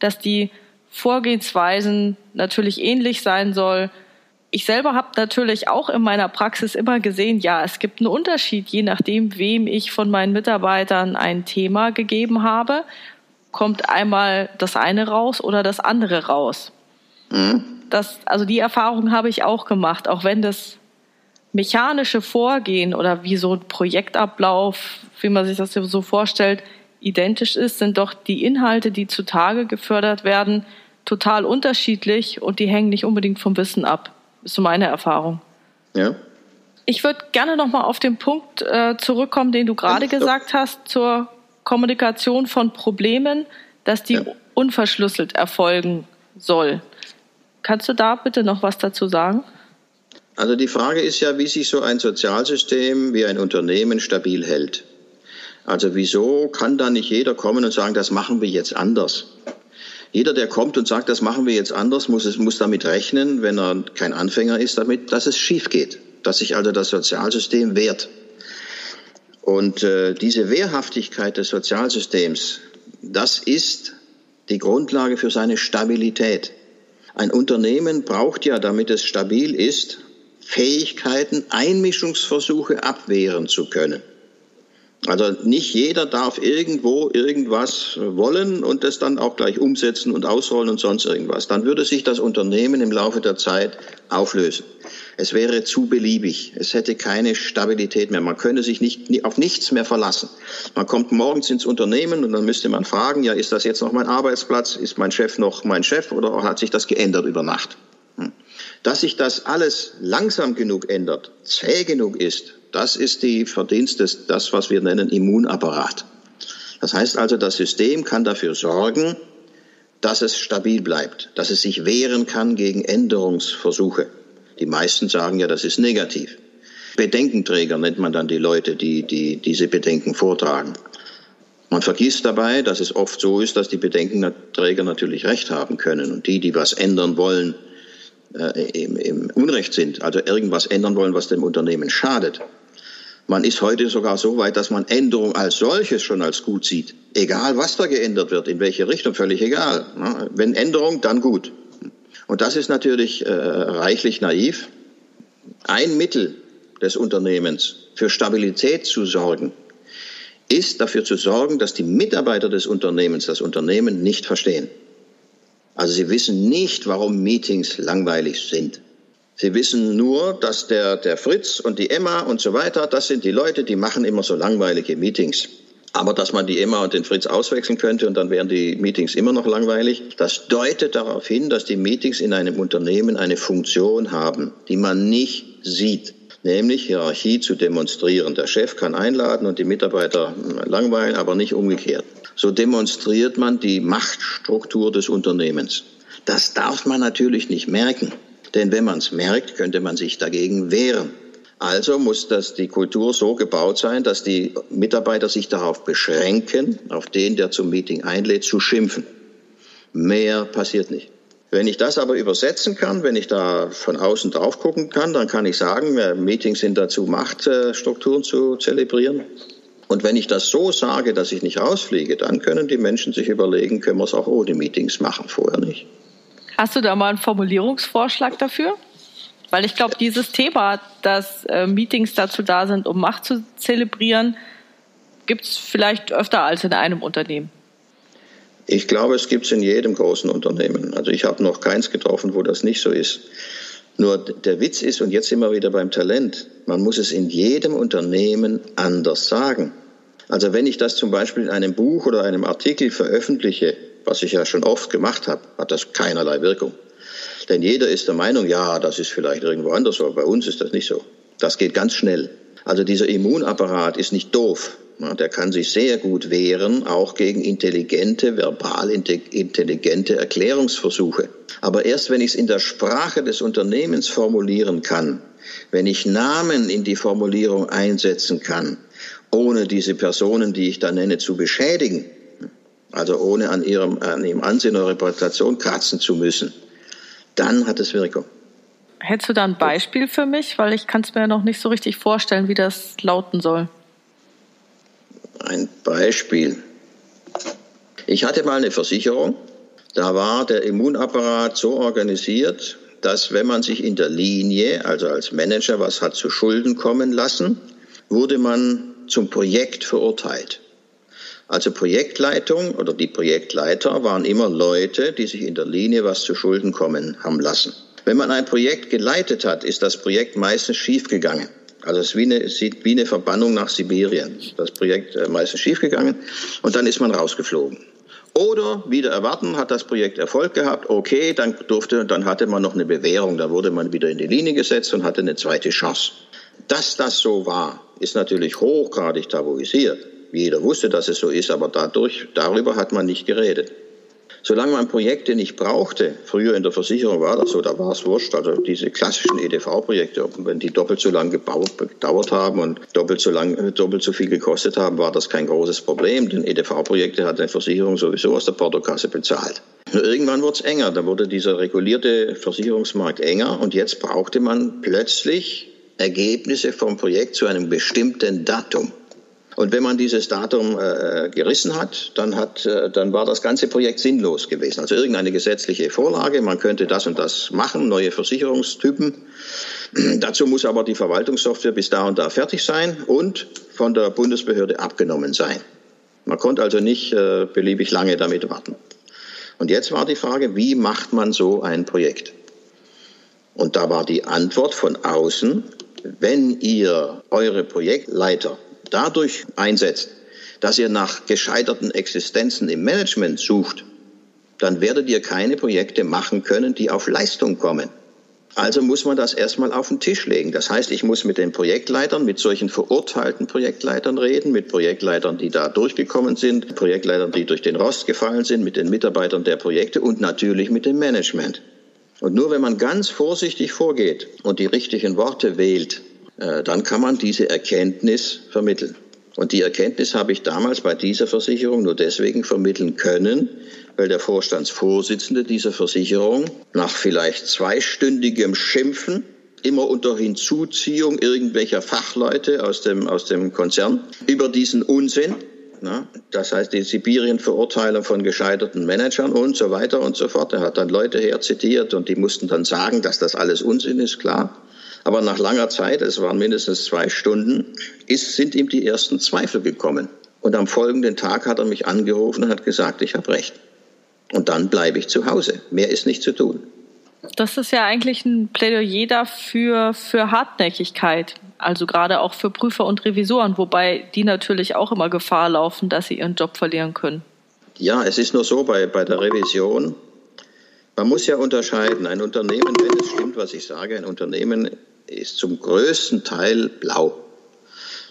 dass die Vorgehensweisen natürlich ähnlich sein soll. Ich selber habe natürlich auch in meiner Praxis immer gesehen, ja, es gibt einen Unterschied, je nachdem, wem ich von meinen Mitarbeitern ein Thema gegeben habe kommt einmal das eine raus oder das andere raus. Mhm. Das, also die Erfahrung habe ich auch gemacht, auch wenn das mechanische Vorgehen oder wie so ein Projektablauf, wie man sich das so vorstellt, identisch ist, sind doch die Inhalte, die zutage gefördert werden, total unterschiedlich und die hängen nicht unbedingt vom Wissen ab. Ist so meine Erfahrung. Ja. Ich würde gerne nochmal auf den Punkt äh, zurückkommen, den du gerade gesagt hast, zur Kommunikation von Problemen, dass die ja. unverschlüsselt erfolgen soll. Kannst du da bitte noch was dazu sagen? Also die Frage ist ja, wie sich so ein Sozialsystem wie ein Unternehmen stabil hält. Also wieso kann da nicht jeder kommen und sagen, das machen wir jetzt anders? Jeder, der kommt und sagt, das machen wir jetzt anders, muss, es, muss damit rechnen, wenn er kein Anfänger ist, damit, dass es schief geht, dass sich also das Sozialsystem wehrt. Und äh, diese Wehrhaftigkeit des Sozialsystems, das ist die Grundlage für seine Stabilität. Ein Unternehmen braucht ja, damit es stabil ist, Fähigkeiten, Einmischungsversuche abwehren zu können. Also nicht jeder darf irgendwo irgendwas wollen und das dann auch gleich umsetzen und ausrollen und sonst irgendwas. Dann würde sich das Unternehmen im Laufe der Zeit auflösen. Es wäre zu beliebig. Es hätte keine Stabilität mehr. Man könne sich nicht, auf nichts mehr verlassen. Man kommt morgens ins Unternehmen und dann müsste man fragen, ja, ist das jetzt noch mein Arbeitsplatz? Ist mein Chef noch mein Chef oder hat sich das geändert über Nacht? Hm. Dass sich das alles langsam genug ändert, zäh genug ist, das ist die Verdienst des, das, was wir nennen Immunapparat. Das heißt also, das System kann dafür sorgen, dass es stabil bleibt, dass es sich wehren kann gegen Änderungsversuche. Die meisten sagen ja, das ist negativ. Bedenkenträger nennt man dann die Leute, die, die diese Bedenken vortragen. Man vergisst dabei, dass es oft so ist, dass die Bedenkenträger natürlich Recht haben können und die, die was ändern wollen, äh, im, im Unrecht sind, also irgendwas ändern wollen, was dem Unternehmen schadet. Man ist heute sogar so weit, dass man Änderung als solches schon als gut sieht. Egal, was da geändert wird, in welche Richtung, völlig egal. Wenn Änderung, dann gut. Und das ist natürlich äh, reichlich naiv. Ein Mittel des Unternehmens für Stabilität zu sorgen, ist dafür zu sorgen, dass die Mitarbeiter des Unternehmens das Unternehmen nicht verstehen. Also sie wissen nicht, warum Meetings langweilig sind. Sie wissen nur, dass der, der Fritz und die Emma und so weiter, das sind die Leute, die machen immer so langweilige Meetings. Aber dass man die Emma und den Fritz auswechseln könnte und dann wären die Meetings immer noch langweilig, das deutet darauf hin, dass die Meetings in einem Unternehmen eine Funktion haben, die man nicht sieht nämlich Hierarchie zu demonstrieren. Der Chef kann einladen und die Mitarbeiter langweilen, aber nicht umgekehrt. So demonstriert man die Machtstruktur des Unternehmens. Das darf man natürlich nicht merken. Denn wenn man es merkt, könnte man sich dagegen wehren. Also muss das die Kultur so gebaut sein, dass die Mitarbeiter sich darauf beschränken, auf den, der zum Meeting einlädt, zu schimpfen. Mehr passiert nicht. Wenn ich das aber übersetzen kann, wenn ich da von außen drauf gucken kann, dann kann ich sagen, äh, Meetings sind dazu, Machtstrukturen zu zelebrieren. Und wenn ich das so sage, dass ich nicht rausfliege, dann können die Menschen sich überlegen, können wir es auch ohne Meetings machen, vorher nicht. Hast du da mal einen Formulierungsvorschlag dafür? Weil ich glaube, dieses Thema, dass äh, Meetings dazu da sind, um Macht zu zelebrieren, gibt es vielleicht öfter als in einem Unternehmen. Ich glaube, es gibt es in jedem großen Unternehmen. Also ich habe noch keins getroffen, wo das nicht so ist. Nur der Witz ist, und jetzt sind wir wieder beim Talent, man muss es in jedem Unternehmen anders sagen. Also wenn ich das zum Beispiel in einem Buch oder einem Artikel veröffentliche, was ich ja schon oft gemacht habe, hat das keinerlei Wirkung. Denn jeder ist der Meinung, ja, das ist vielleicht irgendwo anders, aber bei uns ist das nicht so. Das geht ganz schnell. Also dieser Immunapparat ist nicht doof. Der kann sich sehr gut wehren, auch gegen intelligente, verbal intelligente Erklärungsversuche. Aber erst wenn ich es in der Sprache des Unternehmens formulieren kann, wenn ich Namen in die Formulierung einsetzen kann, ohne diese Personen, die ich da nenne, zu beschädigen, also ohne an ihrem, an ihrem Ansehen oder Reputation kratzen zu müssen, dann hat es Wirkung. Hättest du da ein Beispiel für mich? Weil ich kann es mir noch nicht so richtig vorstellen, wie das lauten soll. Ein Beispiel. Ich hatte mal eine Versicherung, da war der Immunapparat so organisiert, dass wenn man sich in der Linie, also als Manager, was hat zu Schulden kommen lassen, wurde man zum Projekt verurteilt. Also Projektleitung oder die Projektleiter waren immer Leute, die sich in der Linie was zu Schulden kommen haben lassen. Wenn man ein Projekt geleitet hat, ist das Projekt meistens schiefgegangen. Also es ist wie eine, sieht wie eine Verbannung nach Sibirien. Das Projekt äh, meistens schiefgegangen und dann ist man rausgeflogen. Oder wieder erwarten, hat das Projekt Erfolg gehabt, okay, dann durfte, dann hatte man noch eine Bewährung, dann wurde man wieder in die Linie gesetzt und hatte eine zweite Chance. Dass das so war, ist natürlich hochgradig tabuisiert. Jeder wusste, dass es so ist, aber dadurch, darüber hat man nicht geredet. Solange man Projekte nicht brauchte, früher in der Versicherung war das so, da war es wurscht, also diese klassischen EDV-Projekte, wenn die doppelt so lange gedauert haben und doppelt so lang, doppelt so viel gekostet haben, war das kein großes Problem, denn EDV-Projekte hat eine Versicherung sowieso aus der Portokasse bezahlt. Nur irgendwann wurde es enger, da wurde dieser regulierte Versicherungsmarkt enger und jetzt brauchte man plötzlich Ergebnisse vom Projekt zu einem bestimmten Datum. Und wenn man dieses Datum äh, gerissen hat, dann, hat äh, dann war das ganze Projekt sinnlos gewesen. Also irgendeine gesetzliche Vorlage, man könnte das und das machen, neue Versicherungstypen. Dazu muss aber die Verwaltungssoftware bis da und da fertig sein und von der Bundesbehörde abgenommen sein. Man konnte also nicht äh, beliebig lange damit warten. Und jetzt war die Frage, wie macht man so ein Projekt? Und da war die Antwort von außen, wenn ihr eure Projektleiter dadurch einsetzt, dass ihr nach gescheiterten Existenzen im Management sucht, dann werdet ihr keine Projekte machen können, die auf Leistung kommen. Also muss man das erstmal auf den Tisch legen. Das heißt, ich muss mit den Projektleitern, mit solchen verurteilten Projektleitern reden, mit Projektleitern, die da durchgekommen sind, Projektleitern, die durch den Rost gefallen sind, mit den Mitarbeitern der Projekte und natürlich mit dem Management. Und nur wenn man ganz vorsichtig vorgeht und die richtigen Worte wählt, äh, dann kann man diese Erkenntnis vermitteln. Und die Erkenntnis habe ich damals bei dieser Versicherung nur deswegen vermitteln können, weil der Vorstandsvorsitzende dieser Versicherung nach vielleicht zweistündigem Schimpfen immer unter Hinzuziehung irgendwelcher Fachleute aus dem, aus dem Konzern über diesen Unsinn, na, das heißt die Sibirien-Verurteilung von gescheiterten Managern und so weiter und so fort. Er hat dann Leute herzitiert und die mussten dann sagen, dass das alles Unsinn ist, klar. Aber nach langer Zeit, es waren mindestens zwei Stunden, ist, sind ihm die ersten Zweifel gekommen. Und am folgenden Tag hat er mich angerufen und hat gesagt, ich habe recht. Und dann bleibe ich zu Hause. Mehr ist nicht zu tun. Das ist ja eigentlich ein Plädoyer dafür für Hartnäckigkeit. Also gerade auch für Prüfer und Revisoren, wobei die natürlich auch immer Gefahr laufen, dass sie ihren Job verlieren können. Ja, es ist nur so bei, bei der Revision. Man muss ja unterscheiden. Ein Unternehmen, wenn es stimmt, was ich sage, ein Unternehmen ist zum größten Teil blau.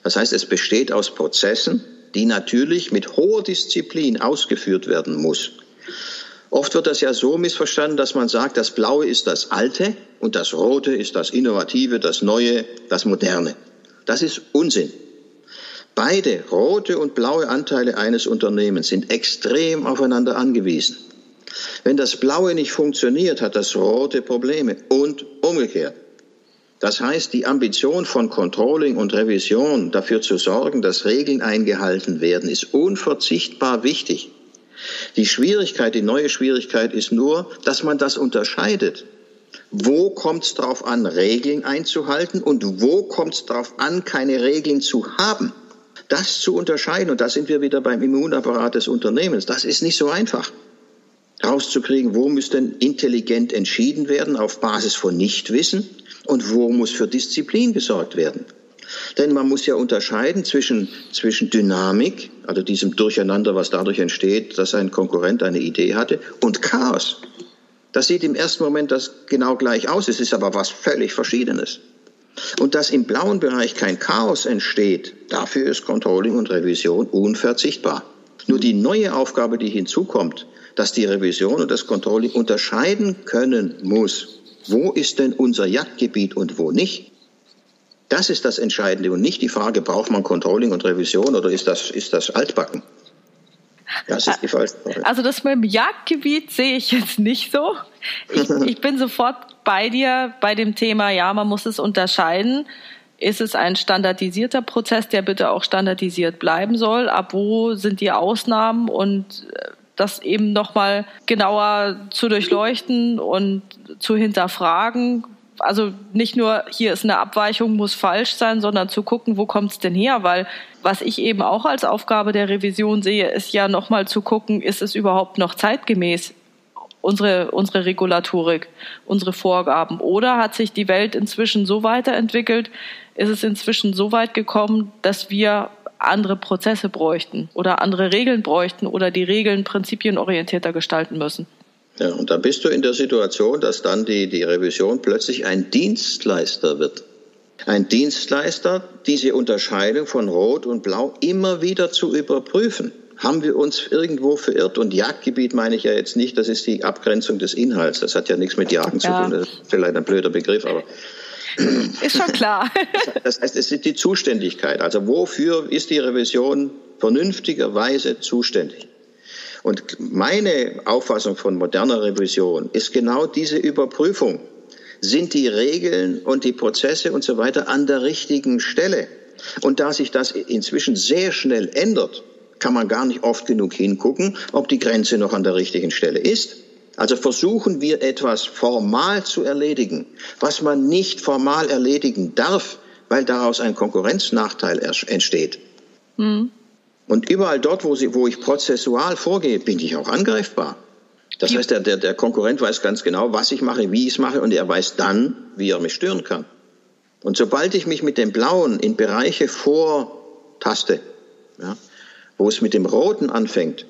Das heißt, es besteht aus Prozessen, die natürlich mit hoher Disziplin ausgeführt werden muss. Oft wird das ja so missverstanden, dass man sagt, das Blaue ist das Alte und das Rote ist das Innovative, das Neue, das Moderne. Das ist Unsinn. Beide rote und blaue Anteile eines Unternehmens sind extrem aufeinander angewiesen. Wenn das Blaue nicht funktioniert, hat das Rote Probleme und umgekehrt. Das heißt, die Ambition von Controlling und Revision, dafür zu sorgen, dass Regeln eingehalten werden, ist unverzichtbar wichtig. Die Schwierigkeit, die neue Schwierigkeit ist nur, dass man das unterscheidet. Wo kommt es darauf an, Regeln einzuhalten und wo kommt es darauf an, keine Regeln zu haben? Das zu unterscheiden, und da sind wir wieder beim Immunapparat des Unternehmens, das ist nicht so einfach. Rauszukriegen, wo müsste intelligent entschieden werden auf Basis von Nichtwissen und wo muss für Disziplin gesorgt werden. Denn man muss ja unterscheiden zwischen, zwischen Dynamik, also diesem Durcheinander, was dadurch entsteht, dass ein Konkurrent eine Idee hatte, und Chaos. Das sieht im ersten Moment das genau gleich aus, es ist aber was völlig Verschiedenes. Und dass im blauen Bereich kein Chaos entsteht, dafür ist Controlling und Revision unverzichtbar. Nur die neue Aufgabe, die hinzukommt, dass die Revision und das Controlling unterscheiden können muss, wo ist denn unser Jagdgebiet und wo nicht. Das ist das Entscheidende und nicht die Frage, braucht man Controlling und Revision oder ist das, ist das altbacken? Das ist die falsche Frage. Also das mit dem Jagdgebiet sehe ich jetzt nicht so. Ich, ich bin sofort bei dir bei dem Thema, ja, man muss es unterscheiden. Ist es ein standardisierter Prozess, der bitte auch standardisiert bleiben soll? Ab wo sind die Ausnahmen und äh, das eben nochmal genauer zu durchleuchten und zu hinterfragen, also nicht nur hier ist eine Abweichung, muss falsch sein, sondern zu gucken, wo kommt es denn her? Weil was ich eben auch als Aufgabe der Revision sehe, ist ja nochmal zu gucken, ist es überhaupt noch zeitgemäß? Unsere, unsere Regulatorik, unsere Vorgaben. Oder hat sich die Welt inzwischen so weiterentwickelt, ist es inzwischen so weit gekommen, dass wir andere Prozesse bräuchten oder andere Regeln bräuchten oder die Regeln prinzipienorientierter gestalten müssen. Ja, und da bist du in der Situation, dass dann die, die Revision plötzlich ein Dienstleister wird. Ein Dienstleister, diese Unterscheidung von Rot und Blau immer wieder zu überprüfen. Haben wir uns irgendwo verirrt? Und Jagdgebiet meine ich ja jetzt nicht, das ist die Abgrenzung des Inhalts. Das hat ja nichts mit Jagen ja. zu tun. Das ist vielleicht ein blöder Begriff, aber. Ist schon klar. Das heißt, es ist die Zuständigkeit. Also wofür ist die Revision vernünftigerweise zuständig? Und meine Auffassung von moderner Revision ist genau diese Überprüfung. Sind die Regeln und die Prozesse und so weiter an der richtigen Stelle? Und da sich das inzwischen sehr schnell ändert, kann man gar nicht oft genug hingucken, ob die Grenze noch an der richtigen Stelle ist. Also versuchen wir etwas formal zu erledigen, was man nicht formal erledigen darf, weil daraus ein Konkurrenznachteil entsteht. Mhm. Und überall dort, wo, sie, wo ich prozessual vorgehe, bin ich auch angreifbar. Das heißt, der, der, der Konkurrent weiß ganz genau, was ich mache, wie ich es mache, und er weiß dann, wie er mich stören kann. Und sobald ich mich mit dem Blauen in Bereiche vortaste, ja, wo es mit dem Roten anfängt,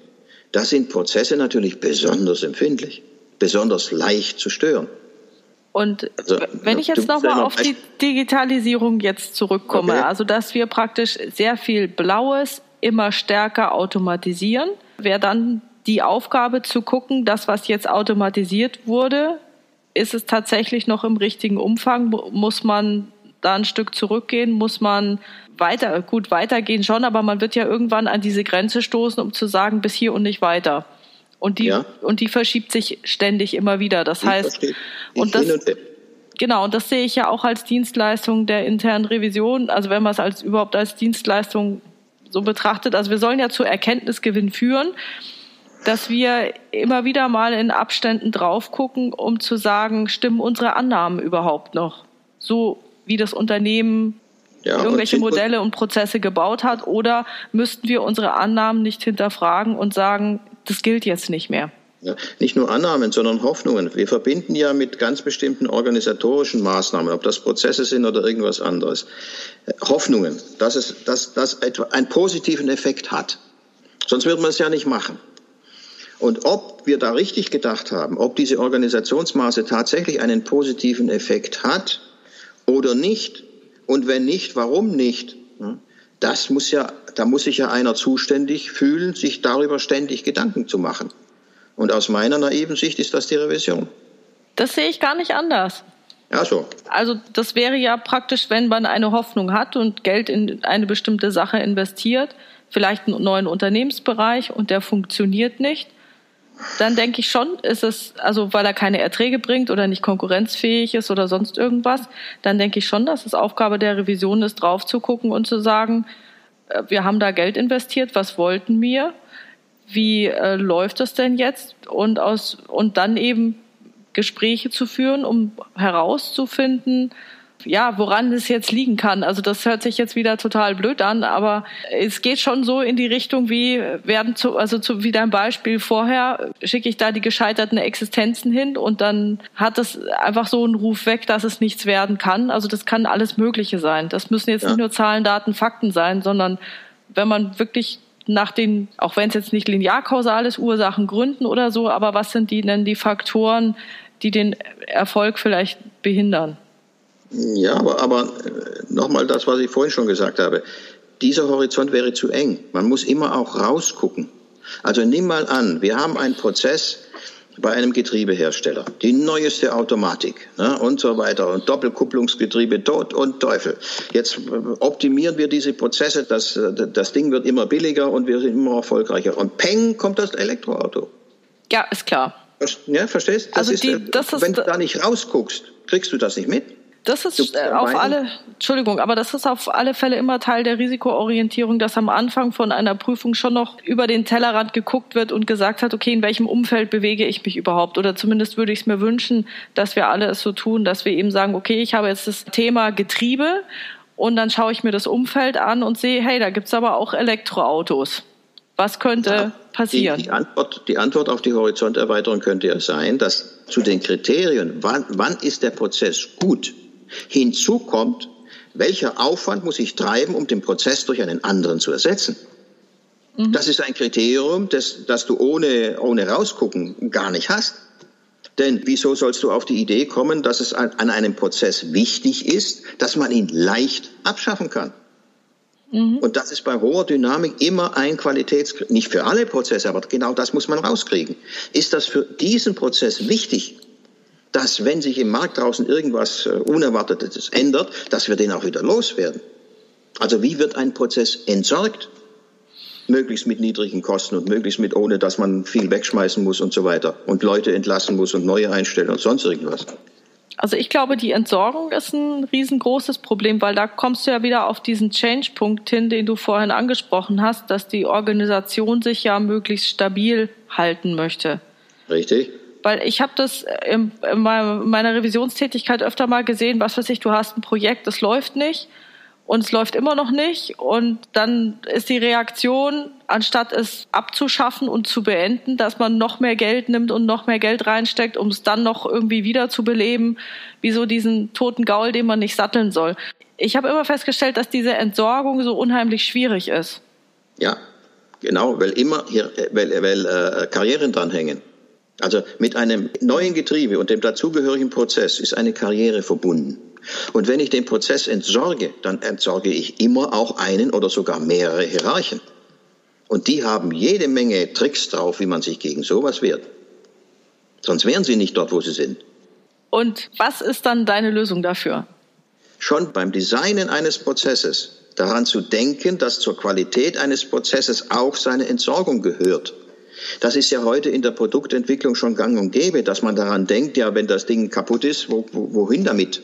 da sind Prozesse natürlich besonders empfindlich, besonders leicht zu stören. Und also, wenn ich jetzt nochmal auf die Digitalisierung jetzt zurückkomme, okay. also dass wir praktisch sehr viel Blaues immer stärker automatisieren. Wäre dann die Aufgabe zu gucken, das, was jetzt automatisiert wurde, ist es tatsächlich noch im richtigen Umfang? Muss man da ein Stück zurückgehen? Muss man weiter, gut weitergehen schon, aber man wird ja irgendwann an diese Grenze stoßen, um zu sagen, bis hier und nicht weiter. Und die, ja. und die verschiebt sich ständig immer wieder. Das ich heißt, und das, und genau, und das sehe ich ja auch als Dienstleistung der internen Revision. Also wenn man es als überhaupt als Dienstleistung so betrachtet. Also wir sollen ja zu Erkenntnisgewinn führen, dass wir immer wieder mal in Abständen drauf gucken, um zu sagen, stimmen unsere Annahmen überhaupt noch? So wie das Unternehmen ja, irgendwelche Modelle und Prozesse gebaut hat, oder müssten wir unsere Annahmen nicht hinterfragen und sagen, das gilt jetzt nicht mehr? Ja, nicht nur Annahmen, sondern Hoffnungen. Wir verbinden ja mit ganz bestimmten organisatorischen Maßnahmen, ob das Prozesse sind oder irgendwas anderes, Hoffnungen, dass es dass, dass etwa einen positiven Effekt hat. Sonst würde man es ja nicht machen. Und ob wir da richtig gedacht haben, ob diese Organisationsmaße tatsächlich einen positiven Effekt hat oder nicht, und wenn nicht, warum nicht, das muss ja, da muss sich ja einer zuständig fühlen, sich darüber ständig Gedanken zu machen. Und aus meiner naiven Sicht ist das die Revision. Das sehe ich gar nicht anders. Ja, so. Also das wäre ja praktisch, wenn man eine Hoffnung hat und Geld in eine bestimmte Sache investiert, vielleicht einen neuen Unternehmensbereich und der funktioniert nicht, dann denke ich schon, ist es, also weil er keine Erträge bringt oder nicht konkurrenzfähig ist oder sonst irgendwas, dann denke ich schon, dass es Aufgabe der Revision ist, drauf zu gucken und zu sagen, äh, wir haben da Geld investiert, was wollten wir? wie äh, läuft das denn jetzt? Und aus und dann eben Gespräche zu führen, um herauszufinden, ja, woran es jetzt liegen kann. Also das hört sich jetzt wieder total blöd an, aber es geht schon so in die Richtung, wie werden zu, also zu, wie dein Beispiel vorher, schicke ich da die gescheiterten Existenzen hin und dann hat es einfach so einen Ruf weg, dass es nichts werden kann. Also das kann alles Mögliche sein. Das müssen jetzt ja. nicht nur Zahlen, Daten, Fakten sein, sondern wenn man wirklich nach den, auch wenn es jetzt nicht linear-kausal ist, Ursachen, Gründen oder so, aber was sind die denn die Faktoren, die den Erfolg vielleicht behindern? Ja, aber, aber äh, nochmal das, was ich vorhin schon gesagt habe. Dieser Horizont wäre zu eng. Man muss immer auch rausgucken. Also nimm mal an, wir haben einen Prozess, bei einem Getriebehersteller. Die neueste Automatik ne, und so weiter und Doppelkupplungsgetriebe, Tod und Teufel. Jetzt äh, optimieren wir diese Prozesse, das, äh, das Ding wird immer billiger und wir sind immer erfolgreicher. Und peng kommt das Elektroauto. Ja, ist klar. Ja, verstehst? Das also ist, die, äh, das ist, wenn du da nicht rausguckst, kriegst du das nicht mit. Das ist äh, auf alle, Entschuldigung, aber das ist auf alle Fälle immer Teil der Risikoorientierung, dass am Anfang von einer Prüfung schon noch über den Tellerrand geguckt wird und gesagt hat, okay, in welchem Umfeld bewege ich mich überhaupt? Oder zumindest würde ich es mir wünschen, dass wir alle es so tun, dass wir eben sagen, okay, ich habe jetzt das Thema Getriebe und dann schaue ich mir das Umfeld an und sehe, hey, da gibt's aber auch Elektroautos. Was könnte ja, passieren? Die, die, Antwort, die Antwort auf die Horizonterweiterung könnte ja sein, dass zu den Kriterien, wann, wann ist der Prozess gut, Hinzu kommt, welcher Aufwand muss ich treiben, um den Prozess durch einen anderen zu ersetzen? Mhm. Das ist ein Kriterium, das, das du ohne, ohne rausgucken gar nicht hast. Denn wieso sollst du auf die Idee kommen, dass es an, an einem Prozess wichtig ist, dass man ihn leicht abschaffen kann? Mhm. Und das ist bei hoher Dynamik immer ein Qualitäts, nicht für alle Prozesse, aber genau das muss man rauskriegen. Ist das für diesen Prozess wichtig? Dass wenn sich im Markt draußen irgendwas äh, Unerwartetes ändert, dass wir den auch wieder loswerden. Also wie wird ein Prozess entsorgt? Möglichst mit niedrigen Kosten und möglichst mit ohne, dass man viel wegschmeißen muss und so weiter und Leute entlassen muss und neue einstellen und sonst irgendwas. Also ich glaube, die Entsorgung ist ein riesengroßes Problem, weil da kommst du ja wieder auf diesen Change-Punkt hin, den du vorhin angesprochen hast, dass die Organisation sich ja möglichst stabil halten möchte. Richtig. Weil ich habe das in meiner Revisionstätigkeit öfter mal gesehen, was weiß ich, du hast ein Projekt, das läuft nicht und es läuft immer noch nicht und dann ist die Reaktion, anstatt es abzuschaffen und zu beenden, dass man noch mehr Geld nimmt und noch mehr Geld reinsteckt, um es dann noch irgendwie wieder zu beleben, wie so diesen toten Gaul, den man nicht satteln soll. Ich habe immer festgestellt, dass diese Entsorgung so unheimlich schwierig ist. Ja, genau, weil immer hier, weil, weil äh, Karrieren dranhängen. Also mit einem neuen Getriebe und dem dazugehörigen Prozess ist eine Karriere verbunden. Und wenn ich den Prozess entsorge, dann entsorge ich immer auch einen oder sogar mehrere Hierarchen. Und die haben jede Menge Tricks drauf, wie man sich gegen sowas wehrt. Sonst wären sie nicht dort, wo sie sind. Und was ist dann deine Lösung dafür? schon beim Designen eines Prozesses daran zu denken, dass zur Qualität eines Prozesses auch seine Entsorgung gehört. Das ist ja heute in der Produktentwicklung schon gang und gäbe, dass man daran denkt, ja, wenn das Ding kaputt ist, wo, wo, wohin damit?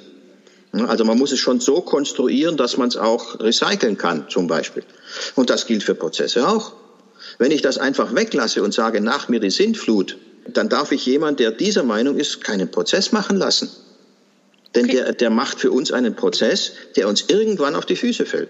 Also man muss es schon so konstruieren, dass man es auch recyceln kann, zum Beispiel. Und das gilt für Prozesse auch. Wenn ich das einfach weglasse und sage, nach mir die Sintflut, dann darf ich jemand, der dieser Meinung ist, keinen Prozess machen lassen. Denn okay. der, der macht für uns einen Prozess, der uns irgendwann auf die Füße fällt.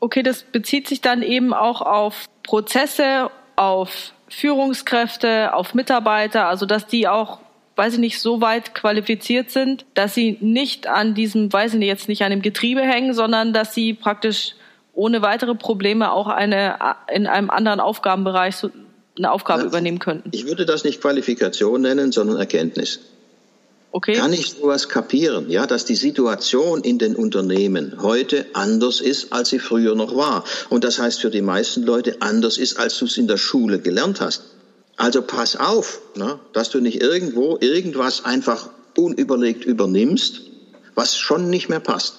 Okay, das bezieht sich dann eben auch auf Prozesse, auf Führungskräfte, auf Mitarbeiter, also dass die auch, weiß ich nicht, so weit qualifiziert sind, dass sie nicht an diesem, weiß ich nicht, jetzt nicht an dem Getriebe hängen, sondern dass sie praktisch ohne weitere Probleme auch eine in einem anderen Aufgabenbereich eine Aufgabe übernehmen könnten. Ich würde das nicht Qualifikation nennen, sondern Erkenntnis. Okay. Kann ich sowas kapieren, ja, dass die Situation in den Unternehmen heute anders ist, als sie früher noch war. Und das heißt für die meisten Leute anders ist, als du es in der Schule gelernt hast. Also pass auf, ne, dass du nicht irgendwo irgendwas einfach unüberlegt übernimmst, was schon nicht mehr passt.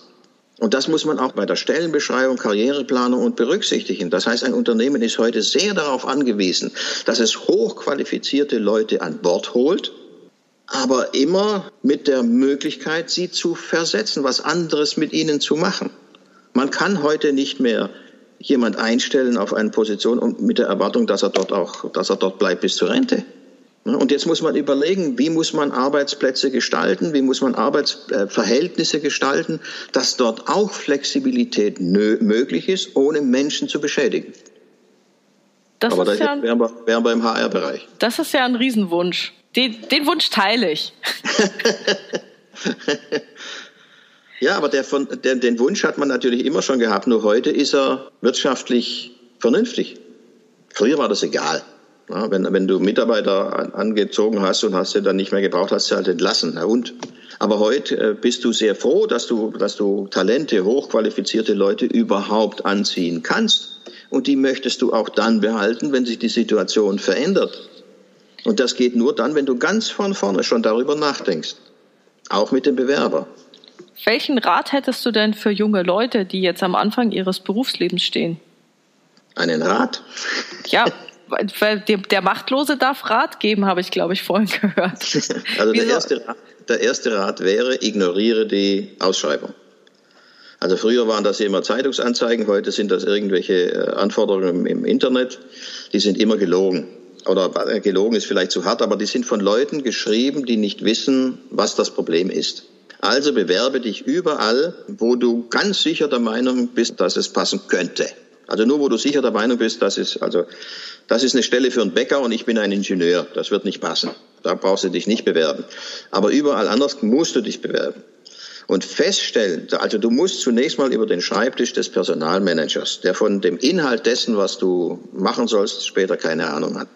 Und das muss man auch bei der Stellenbeschreibung, Karriereplanung und berücksichtigen. Das heißt, ein Unternehmen ist heute sehr darauf angewiesen, dass es hochqualifizierte Leute an Bord holt, aber immer mit der Möglichkeit, sie zu versetzen, was anderes mit ihnen zu machen. Man kann heute nicht mehr jemand einstellen auf eine Position und mit der Erwartung, dass er dort auch, dass er dort bleibt bis zur Rente. Und jetzt muss man überlegen, wie muss man Arbeitsplätze gestalten, wie muss man Arbeitsverhältnisse gestalten, dass dort auch Flexibilität möglich ist, ohne Menschen zu beschädigen. Das Aber da ja, wären wir, wären wir im HR-Bereich. Das ist ja ein Riesenwunsch. Den, den Wunsch teile ich. ja, aber der von, der, den Wunsch hat man natürlich immer schon gehabt, nur heute ist er wirtschaftlich vernünftig. Früher war das egal. Ja, wenn, wenn du Mitarbeiter an, angezogen hast und hast sie dann nicht mehr gebraucht, hast du halt entlassen. Na und? Aber heute äh, bist du sehr froh, dass du, dass du Talente, hochqualifizierte Leute überhaupt anziehen kannst. Und die möchtest du auch dann behalten, wenn sich die Situation verändert. Und das geht nur dann, wenn du ganz von vorne schon darüber nachdenkst. Auch mit dem Bewerber. Welchen Rat hättest du denn für junge Leute, die jetzt am Anfang ihres Berufslebens stehen? Einen Rat? Ja, der Machtlose darf Rat geben, habe ich, glaube ich, vorhin gehört. Also der erste, der erste Rat wäre, ignoriere die Ausschreibung. Also früher waren das immer Zeitungsanzeigen, heute sind das irgendwelche äh, Anforderungen im Internet. Die sind immer gelogen oder äh, gelogen ist vielleicht zu hart, aber die sind von Leuten geschrieben, die nicht wissen, was das Problem ist. Also bewerbe dich überall, wo du ganz sicher der Meinung bist, dass es passen könnte. Also nur, wo du sicher der Meinung bist, dass es, also, das ist eine Stelle für einen Bäcker und ich bin ein Ingenieur. Das wird nicht passen. Da brauchst du dich nicht bewerben. Aber überall anders musst du dich bewerben. Und feststellen, also du musst zunächst mal über den Schreibtisch des Personalmanagers, der von dem Inhalt dessen, was du machen sollst, später keine Ahnung hat.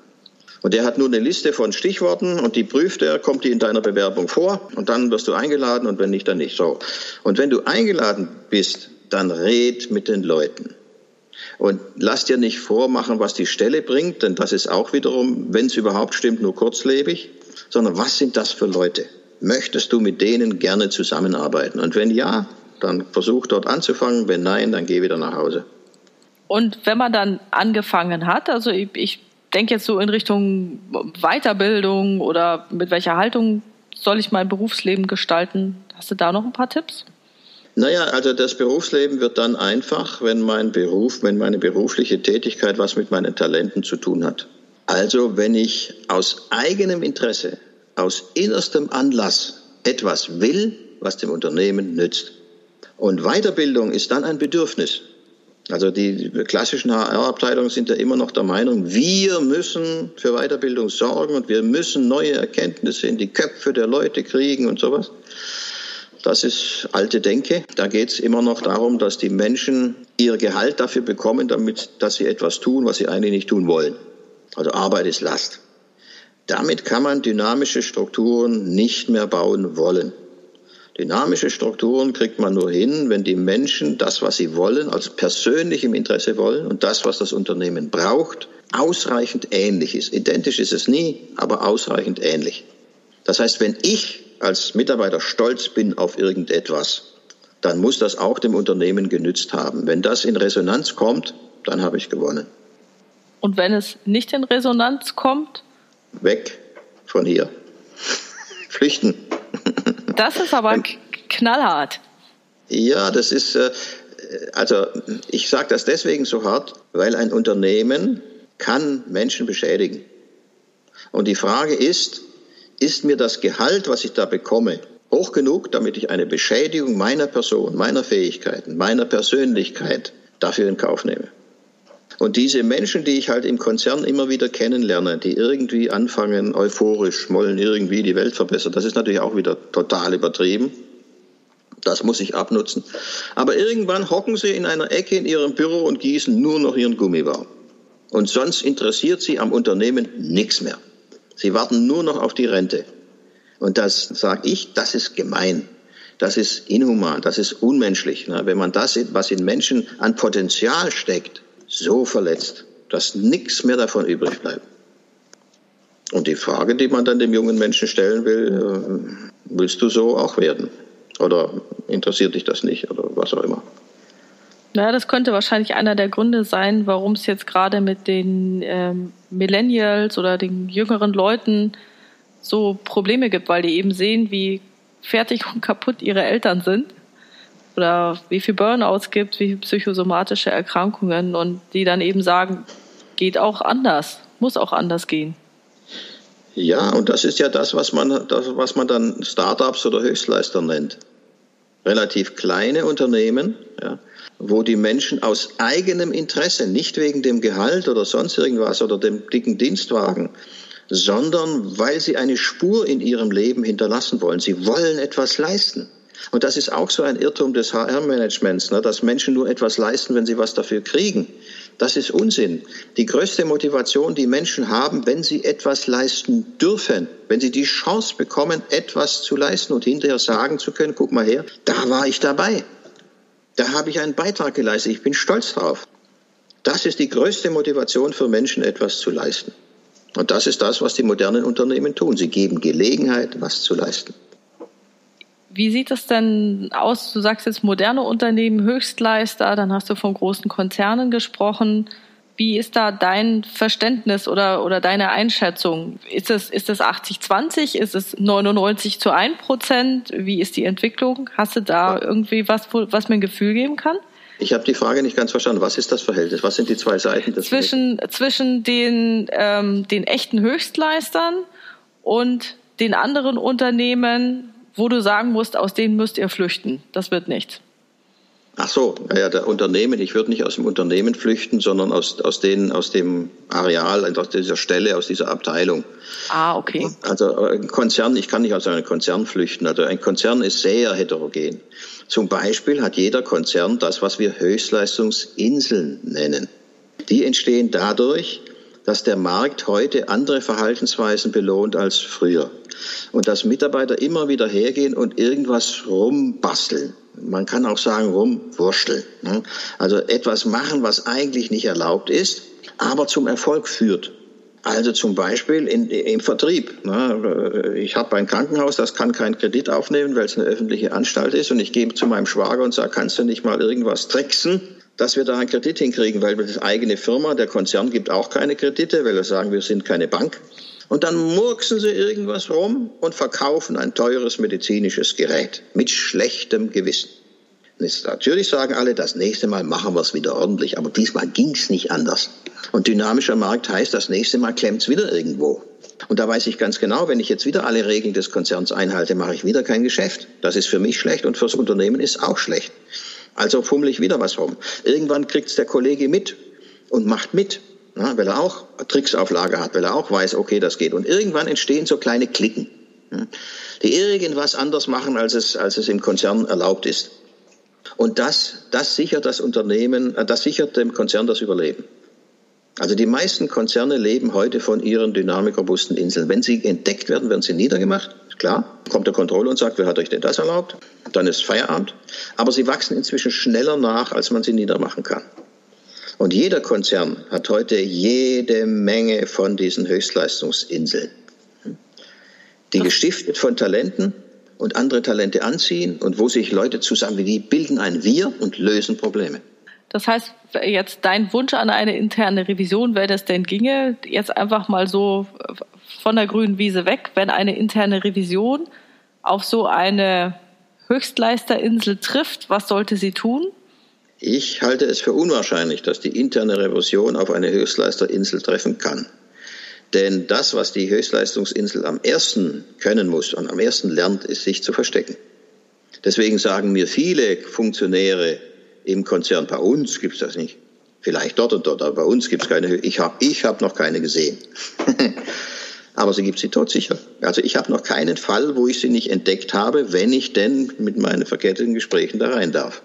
Und der hat nur eine Liste von Stichworten und die prüft er, kommt die in deiner Bewerbung vor und dann wirst du eingeladen und wenn nicht, dann nicht. So. Und wenn du eingeladen bist, dann red mit den Leuten. Und lass dir nicht vormachen, was die Stelle bringt, denn das ist auch wiederum, wenn es überhaupt stimmt, nur kurzlebig, sondern was sind das für Leute? Möchtest du mit denen gerne zusammenarbeiten? Und wenn ja, dann versuch dort anzufangen. Wenn nein, dann geh wieder nach Hause. Und wenn man dann angefangen hat, also ich, ich denke jetzt so in Richtung Weiterbildung oder mit welcher Haltung soll ich mein Berufsleben gestalten? Hast du da noch ein paar Tipps? Naja, also das Berufsleben wird dann einfach, wenn mein Beruf, wenn meine berufliche Tätigkeit was mit meinen Talenten zu tun hat. Also wenn ich aus eigenem Interesse, aus innerstem Anlass etwas will, was dem Unternehmen nützt. Und Weiterbildung ist dann ein Bedürfnis. Also die klassischen HR-Abteilungen sind ja immer noch der Meinung, wir müssen für Weiterbildung sorgen und wir müssen neue Erkenntnisse in die Köpfe der Leute kriegen und sowas. Das ist alte Denke. Da geht es immer noch darum, dass die Menschen ihr Gehalt dafür bekommen, damit, dass sie etwas tun, was sie eigentlich nicht tun wollen. Also Arbeit ist Last. Damit kann man dynamische Strukturen nicht mehr bauen wollen. Dynamische Strukturen kriegt man nur hin, wenn die Menschen das, was sie wollen, also persönlich im Interesse wollen und das, was das Unternehmen braucht, ausreichend ähnlich ist. Identisch ist es nie, aber ausreichend ähnlich. Das heißt, wenn ich als Mitarbeiter stolz bin auf irgendetwas, dann muss das auch dem Unternehmen genützt haben. Wenn das in Resonanz kommt, dann habe ich gewonnen. Und wenn es nicht in Resonanz kommt? Weg von hier. Flüchten. Das ist aber knallhart. Ja, das ist, äh, also ich sage das deswegen so hart, weil ein Unternehmen kann Menschen beschädigen. Und die Frage ist, ist mir das Gehalt, was ich da bekomme, hoch genug, damit ich eine Beschädigung meiner Person, meiner Fähigkeiten, meiner Persönlichkeit dafür in Kauf nehme? Und diese Menschen, die ich halt im Konzern immer wieder kennenlerne, die irgendwie anfangen, euphorisch, wollen irgendwie die Welt verbessern, das ist natürlich auch wieder total übertrieben. Das muss ich abnutzen. Aber irgendwann hocken sie in einer Ecke in ihrem Büro und gießen nur noch ihren Gummibaum. Und sonst interessiert sie am Unternehmen nichts mehr. Sie warten nur noch auf die Rente. Und das sage ich, das ist gemein. Das ist inhuman, das ist unmenschlich. Wenn man das, was in Menschen an Potenzial steckt, so verletzt, dass nichts mehr davon übrig bleibt. Und die Frage, die man dann dem jungen Menschen stellen will, äh, willst du so auch werden? Oder interessiert dich das nicht oder was auch immer? Ja, das könnte wahrscheinlich einer der Gründe sein, warum es jetzt gerade mit den ähm, Millennials oder den jüngeren Leuten so Probleme gibt, weil die eben sehen, wie fertig und kaputt ihre Eltern sind oder wie viel Burnouts gibt, wie viel psychosomatische Erkrankungen und die dann eben sagen, geht auch anders, muss auch anders gehen. Ja, und das ist ja das, was man, das, was man dann Startups oder Höchstleister nennt. Relativ kleine Unternehmen, ja, wo die Menschen aus eigenem Interesse, nicht wegen dem Gehalt oder sonst irgendwas oder dem dicken Dienstwagen, sondern weil sie eine Spur in ihrem Leben hinterlassen wollen. Sie wollen etwas leisten. Und das ist auch so ein Irrtum des HR-Managements, ne, dass Menschen nur etwas leisten, wenn sie was dafür kriegen. Das ist Unsinn. Die größte Motivation, die Menschen haben, wenn sie etwas leisten dürfen, wenn sie die Chance bekommen, etwas zu leisten und hinterher sagen zu können, guck mal her, da war ich dabei. Da habe ich einen Beitrag geleistet. Ich bin stolz drauf. Das ist die größte Motivation für Menschen, etwas zu leisten. Und das ist das, was die modernen Unternehmen tun. Sie geben Gelegenheit, was zu leisten. Wie sieht es denn aus? Du sagst jetzt moderne Unternehmen, Höchstleister, dann hast du von großen Konzernen gesprochen. Wie ist da dein Verständnis oder, oder deine Einschätzung? Ist es, ist es 80-20? Ist es 99 zu 1 Prozent? Wie ist die Entwicklung? Hast du da irgendwie was, was mir ein Gefühl geben kann? Ich habe die Frage nicht ganz verstanden. Was ist das Verhältnis? Was sind die zwei Seiten des Zwischen, zwischen den, ähm, den echten Höchstleistern und den anderen Unternehmen, wo du sagen musst, aus denen müsst ihr flüchten. Das wird nichts. Ach so, ja, der Unternehmen, ich würde nicht aus dem Unternehmen flüchten, sondern aus, aus, den, aus dem Areal, aus dieser Stelle, aus dieser Abteilung. Ah, okay. Also ein Konzern, ich kann nicht aus einem Konzern flüchten. Also ein Konzern ist sehr heterogen. Zum Beispiel hat jeder Konzern das, was wir Höchstleistungsinseln nennen. Die entstehen dadurch, dass der Markt heute andere Verhaltensweisen belohnt als früher. Und dass Mitarbeiter immer wieder hergehen und irgendwas rumbasteln. Man kann auch sagen rumwurschteln. Ne? Also etwas machen, was eigentlich nicht erlaubt ist, aber zum Erfolg führt. Also zum Beispiel in, im Vertrieb. Ne? Ich habe ein Krankenhaus, das kann keinen Kredit aufnehmen, weil es eine öffentliche Anstalt ist. Und ich gehe zu meinem Schwager und sage, kannst du nicht mal irgendwas tricksen? dass wir da einen Kredit hinkriegen, weil das eigene Firma, der Konzern gibt auch keine Kredite, weil wir sagen, wir sind keine Bank. Und dann murksen sie irgendwas rum und verkaufen ein teures medizinisches Gerät mit schlechtem Gewissen. natürlich sagen alle, das nächste Mal machen wir es wieder ordentlich, aber diesmal ging es nicht anders. Und dynamischer Markt heißt, das nächste Mal klemmt es wieder irgendwo. Und da weiß ich ganz genau, wenn ich jetzt wieder alle Regeln des Konzerns einhalte, mache ich wieder kein Geschäft. Das ist für mich schlecht und fürs Unternehmen ist auch schlecht. Also fummel ich wieder was rum. Irgendwann kriegt es der Kollege mit und macht mit, ja, weil er auch Tricks auf Lager hat, weil er auch weiß, okay, das geht. Und irgendwann entstehen so kleine Klicken, ja, die irgendwas anders machen, als es, als es im Konzern erlaubt ist. Und das, das sichert das Unternehmen, äh, das sichert dem Konzern das Überleben. Also die meisten Konzerne leben heute von ihren dynamikerrobusten Inseln. Wenn sie entdeckt werden, werden sie niedergemacht. Klar, kommt der Kontrolle und sagt, wer hat euch denn das erlaubt? Dann ist Feierabend. Aber sie wachsen inzwischen schneller nach, als man sie niedermachen kann. Und jeder Konzern hat heute jede Menge von diesen Höchstleistungsinseln. Die gestiftet von Talenten, und andere Talente anziehen und wo sich Leute zusammen, die bilden ein Wir und lösen Probleme. Das heißt, jetzt dein Wunsch an eine interne Revision, wenn es denn ginge, jetzt einfach mal so von der grünen Wiese weg, wenn eine interne Revision auf so eine Höchstleisterinsel trifft, was sollte sie tun? Ich halte es für unwahrscheinlich, dass die interne Revision auf eine Höchstleisterinsel treffen kann. Denn das, was die Höchstleistungsinsel am ersten können muss und am ersten lernt, ist sich zu verstecken. Deswegen sagen mir viele Funktionäre im Konzern, bei uns gibt es das nicht. Vielleicht dort und dort, aber bei uns gibt es keine. Ich habe ich hab noch keine gesehen. aber sie gibt sie todsicher. Also ich habe noch keinen Fall, wo ich sie nicht entdeckt habe, wenn ich denn mit meinen verketteten Gesprächen da rein darf.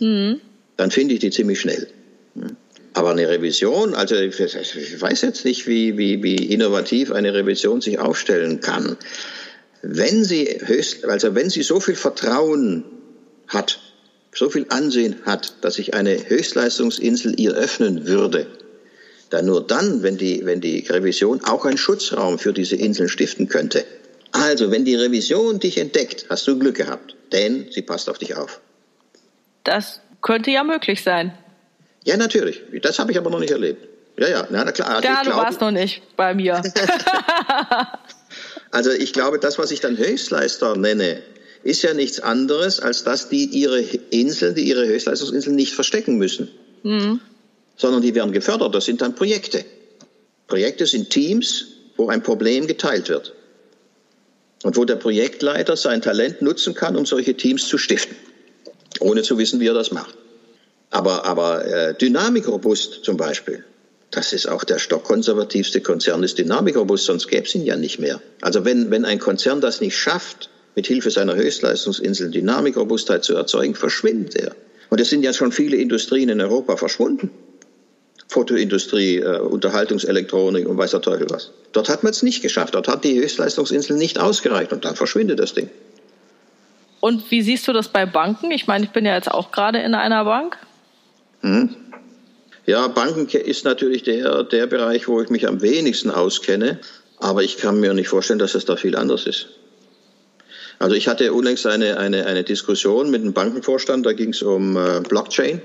Mhm. Dann finde ich die ziemlich schnell. Aber eine Revision, also ich weiß jetzt nicht, wie, wie, wie innovativ eine Revision sich aufstellen kann. Wenn sie höchst, also wenn sie so viel Vertrauen hat, so viel Ansehen hat, dass sich eine Höchstleistungsinsel ihr öffnen würde, dann nur dann, wenn die, wenn die Revision auch einen Schutzraum für diese Inseln stiften könnte. Also, wenn die Revision dich entdeckt, hast du Glück gehabt, denn sie passt auf dich auf. Das könnte ja möglich sein. Ja, natürlich. Das habe ich aber noch nicht erlebt. Ja, ja, na, na klar. Also ja, du glaube, warst noch nicht bei mir. also ich glaube, das, was ich dann Höchstleister nenne, ist ja nichts anderes, als dass die ihre Inseln, die ihre Höchstleistungsinseln nicht verstecken müssen. Mhm. Sondern die werden gefördert. Das sind dann Projekte. Projekte sind Teams, wo ein Problem geteilt wird. Und wo der Projektleiter sein Talent nutzen kann, um solche Teams zu stiften. Ohne zu wissen, wie er das macht. Aber, aber äh, dynamikrobust zum Beispiel, das ist auch der stockkonservativste Konzern, ist dynamikrobust, sonst gäbe es ihn ja nicht mehr. Also wenn, wenn ein Konzern das nicht schafft, mit Hilfe seiner Höchstleistungsinsel Dynamikrobustheit zu erzeugen, verschwindet er. Und es sind ja schon viele Industrien in Europa verschwunden. Fotoindustrie, äh, Unterhaltungselektronik und weiß der Teufel was. Dort hat man es nicht geschafft. Dort hat die Höchstleistungsinsel nicht ausgereicht und dann verschwindet das Ding. Und wie siehst du das bei Banken? Ich meine, ich bin ja jetzt auch gerade in einer Bank. Hm. Ja, Banken ist natürlich der, der Bereich, wo ich mich am wenigsten auskenne. Aber ich kann mir nicht vorstellen, dass es da viel anders ist. Also ich hatte unlängst eine, eine, eine Diskussion mit einem Bankenvorstand, da ging es um äh, Blockchain.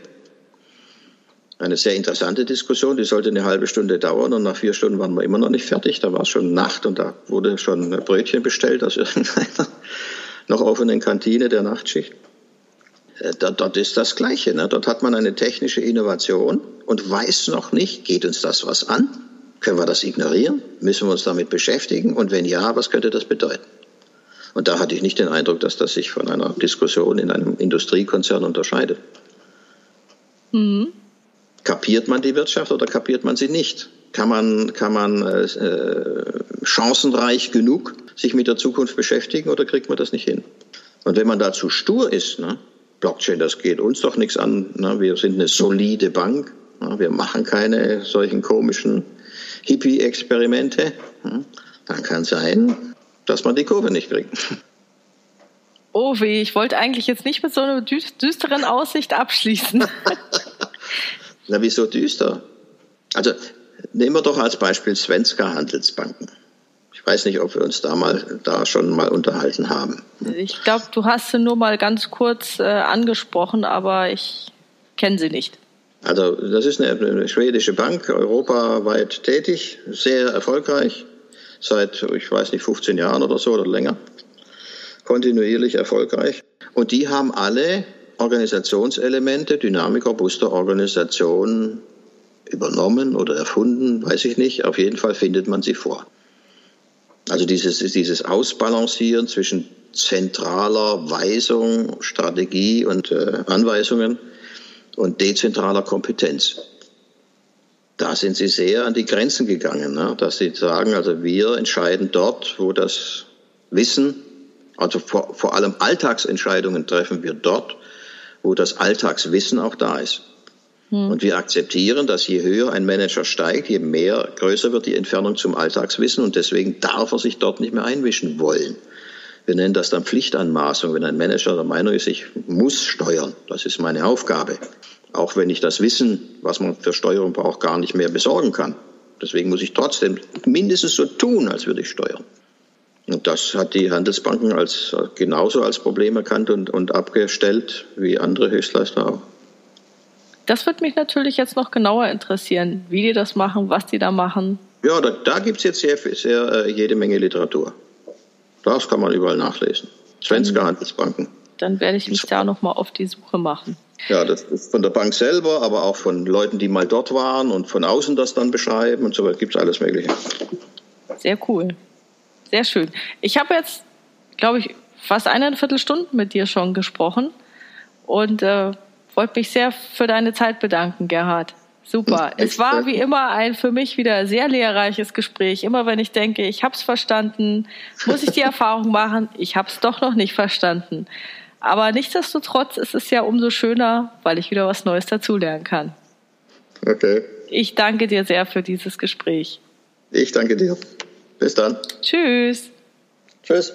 Eine sehr interessante Diskussion, die sollte eine halbe Stunde dauern und nach vier Stunden waren wir immer noch nicht fertig. Da war es schon Nacht und da wurde schon Brötchen bestellt aus irgendeiner noch offenen Kantine der Nachtschicht. Äh, dort ist das Gleiche. Ne? Dort hat man eine technische Innovation und weiß noch nicht, geht uns das was an? Können wir das ignorieren? Müssen wir uns damit beschäftigen? Und wenn ja, was könnte das bedeuten? Und da hatte ich nicht den Eindruck, dass das sich von einer Diskussion in einem Industriekonzern unterscheidet. Mhm. Kapiert man die Wirtschaft oder kapiert man sie nicht? Kann man, kann man äh, chancenreich genug sich mit der Zukunft beschäftigen oder kriegt man das nicht hin? Und wenn man dazu stur ist, ne, Blockchain, das geht uns doch nichts an. Ne? Wir sind eine solide Bank. Ne? Wir machen keine solchen komischen Hippie-Experimente. Ne? Dann kann sein, dass man die Kurve nicht kriegt. Oh weh, ich wollte eigentlich jetzt nicht mit so einer düsteren Aussicht abschließen. Na, wieso düster? Also nehmen wir doch als Beispiel Svenska Handelsbanken weiß nicht, ob wir uns da mal da schon mal unterhalten haben. Ich glaube, du hast sie nur mal ganz kurz äh, angesprochen, aber ich kenne sie nicht. Also das ist eine, eine, schwedische Bank, europaweit tätig, sehr erfolgreich, seit, ich weiß nicht, 15 Jahren oder so oder länger, kontinuierlich erfolgreich. Und die haben alle Organisationselemente, Dynamik robuster Organisationen übernommen oder erfunden, weiß ich nicht. Auf jeden Fall findet man sie vor. Also dieses, dieses Ausbalancieren zwischen zentraler Weisung, Strategie und äh, Anweisungen und dezentraler Kompetenz. Da sind sie sehr an die Grenzen gegangen, ne? dass sie sagen, also wir entscheiden dort, wo das Wissen, also vor, vor allem Alltagsentscheidungen treffen wir dort, wo das Alltagswissen auch da ist. Hm. Und wir akzeptieren, dass je höher ein Manager steigt, je mehr größer wird die Entfernung zum Alltagswissen und deswegen darf er sich dort nicht mehr einmischen wollen. Wir nennen das dann Pflichtanmaßung, wenn ein Manager der Meinung ist, ich muss steuern, das ist meine Aufgabe. Auch wenn ich das Wissen, was man für Steuerung braucht, gar nicht mehr besorgen kann. Deswegen muss ich trotzdem mindestens so tun, als würde ich steuern. Und das hat die Handelsbanken als, genauso als Problem erkannt und, und abgestellt wie andere Höchstleister auch. Das würde mich natürlich jetzt noch genauer interessieren, wie die das machen, was die da machen. Ja, da, da gibt es jetzt sehr, sehr äh, jede Menge Literatur. Das kann man überall nachlesen. Svenska Handelsbanken. Dann werde ich mich da nochmal auf die Suche machen. Ja, das ist von der Bank selber, aber auch von Leuten, die mal dort waren und von außen das dann beschreiben und so weiter. Gibt es alles Mögliche. Sehr cool. Sehr schön. Ich habe jetzt, glaube ich, fast eine Viertelstunde mit dir schon gesprochen und äh, wollte mich sehr für deine Zeit bedanken, Gerhard. Super. Es war wie immer ein für mich wieder sehr lehrreiches Gespräch. Immer wenn ich denke, ich habe es verstanden, muss ich die Erfahrung machen, ich habe es doch noch nicht verstanden. Aber nichtsdestotrotz ist es ja umso schöner, weil ich wieder was Neues dazulernen kann. Okay. Ich danke dir sehr für dieses Gespräch. Ich danke dir. Bis dann. Tschüss. Tschüss.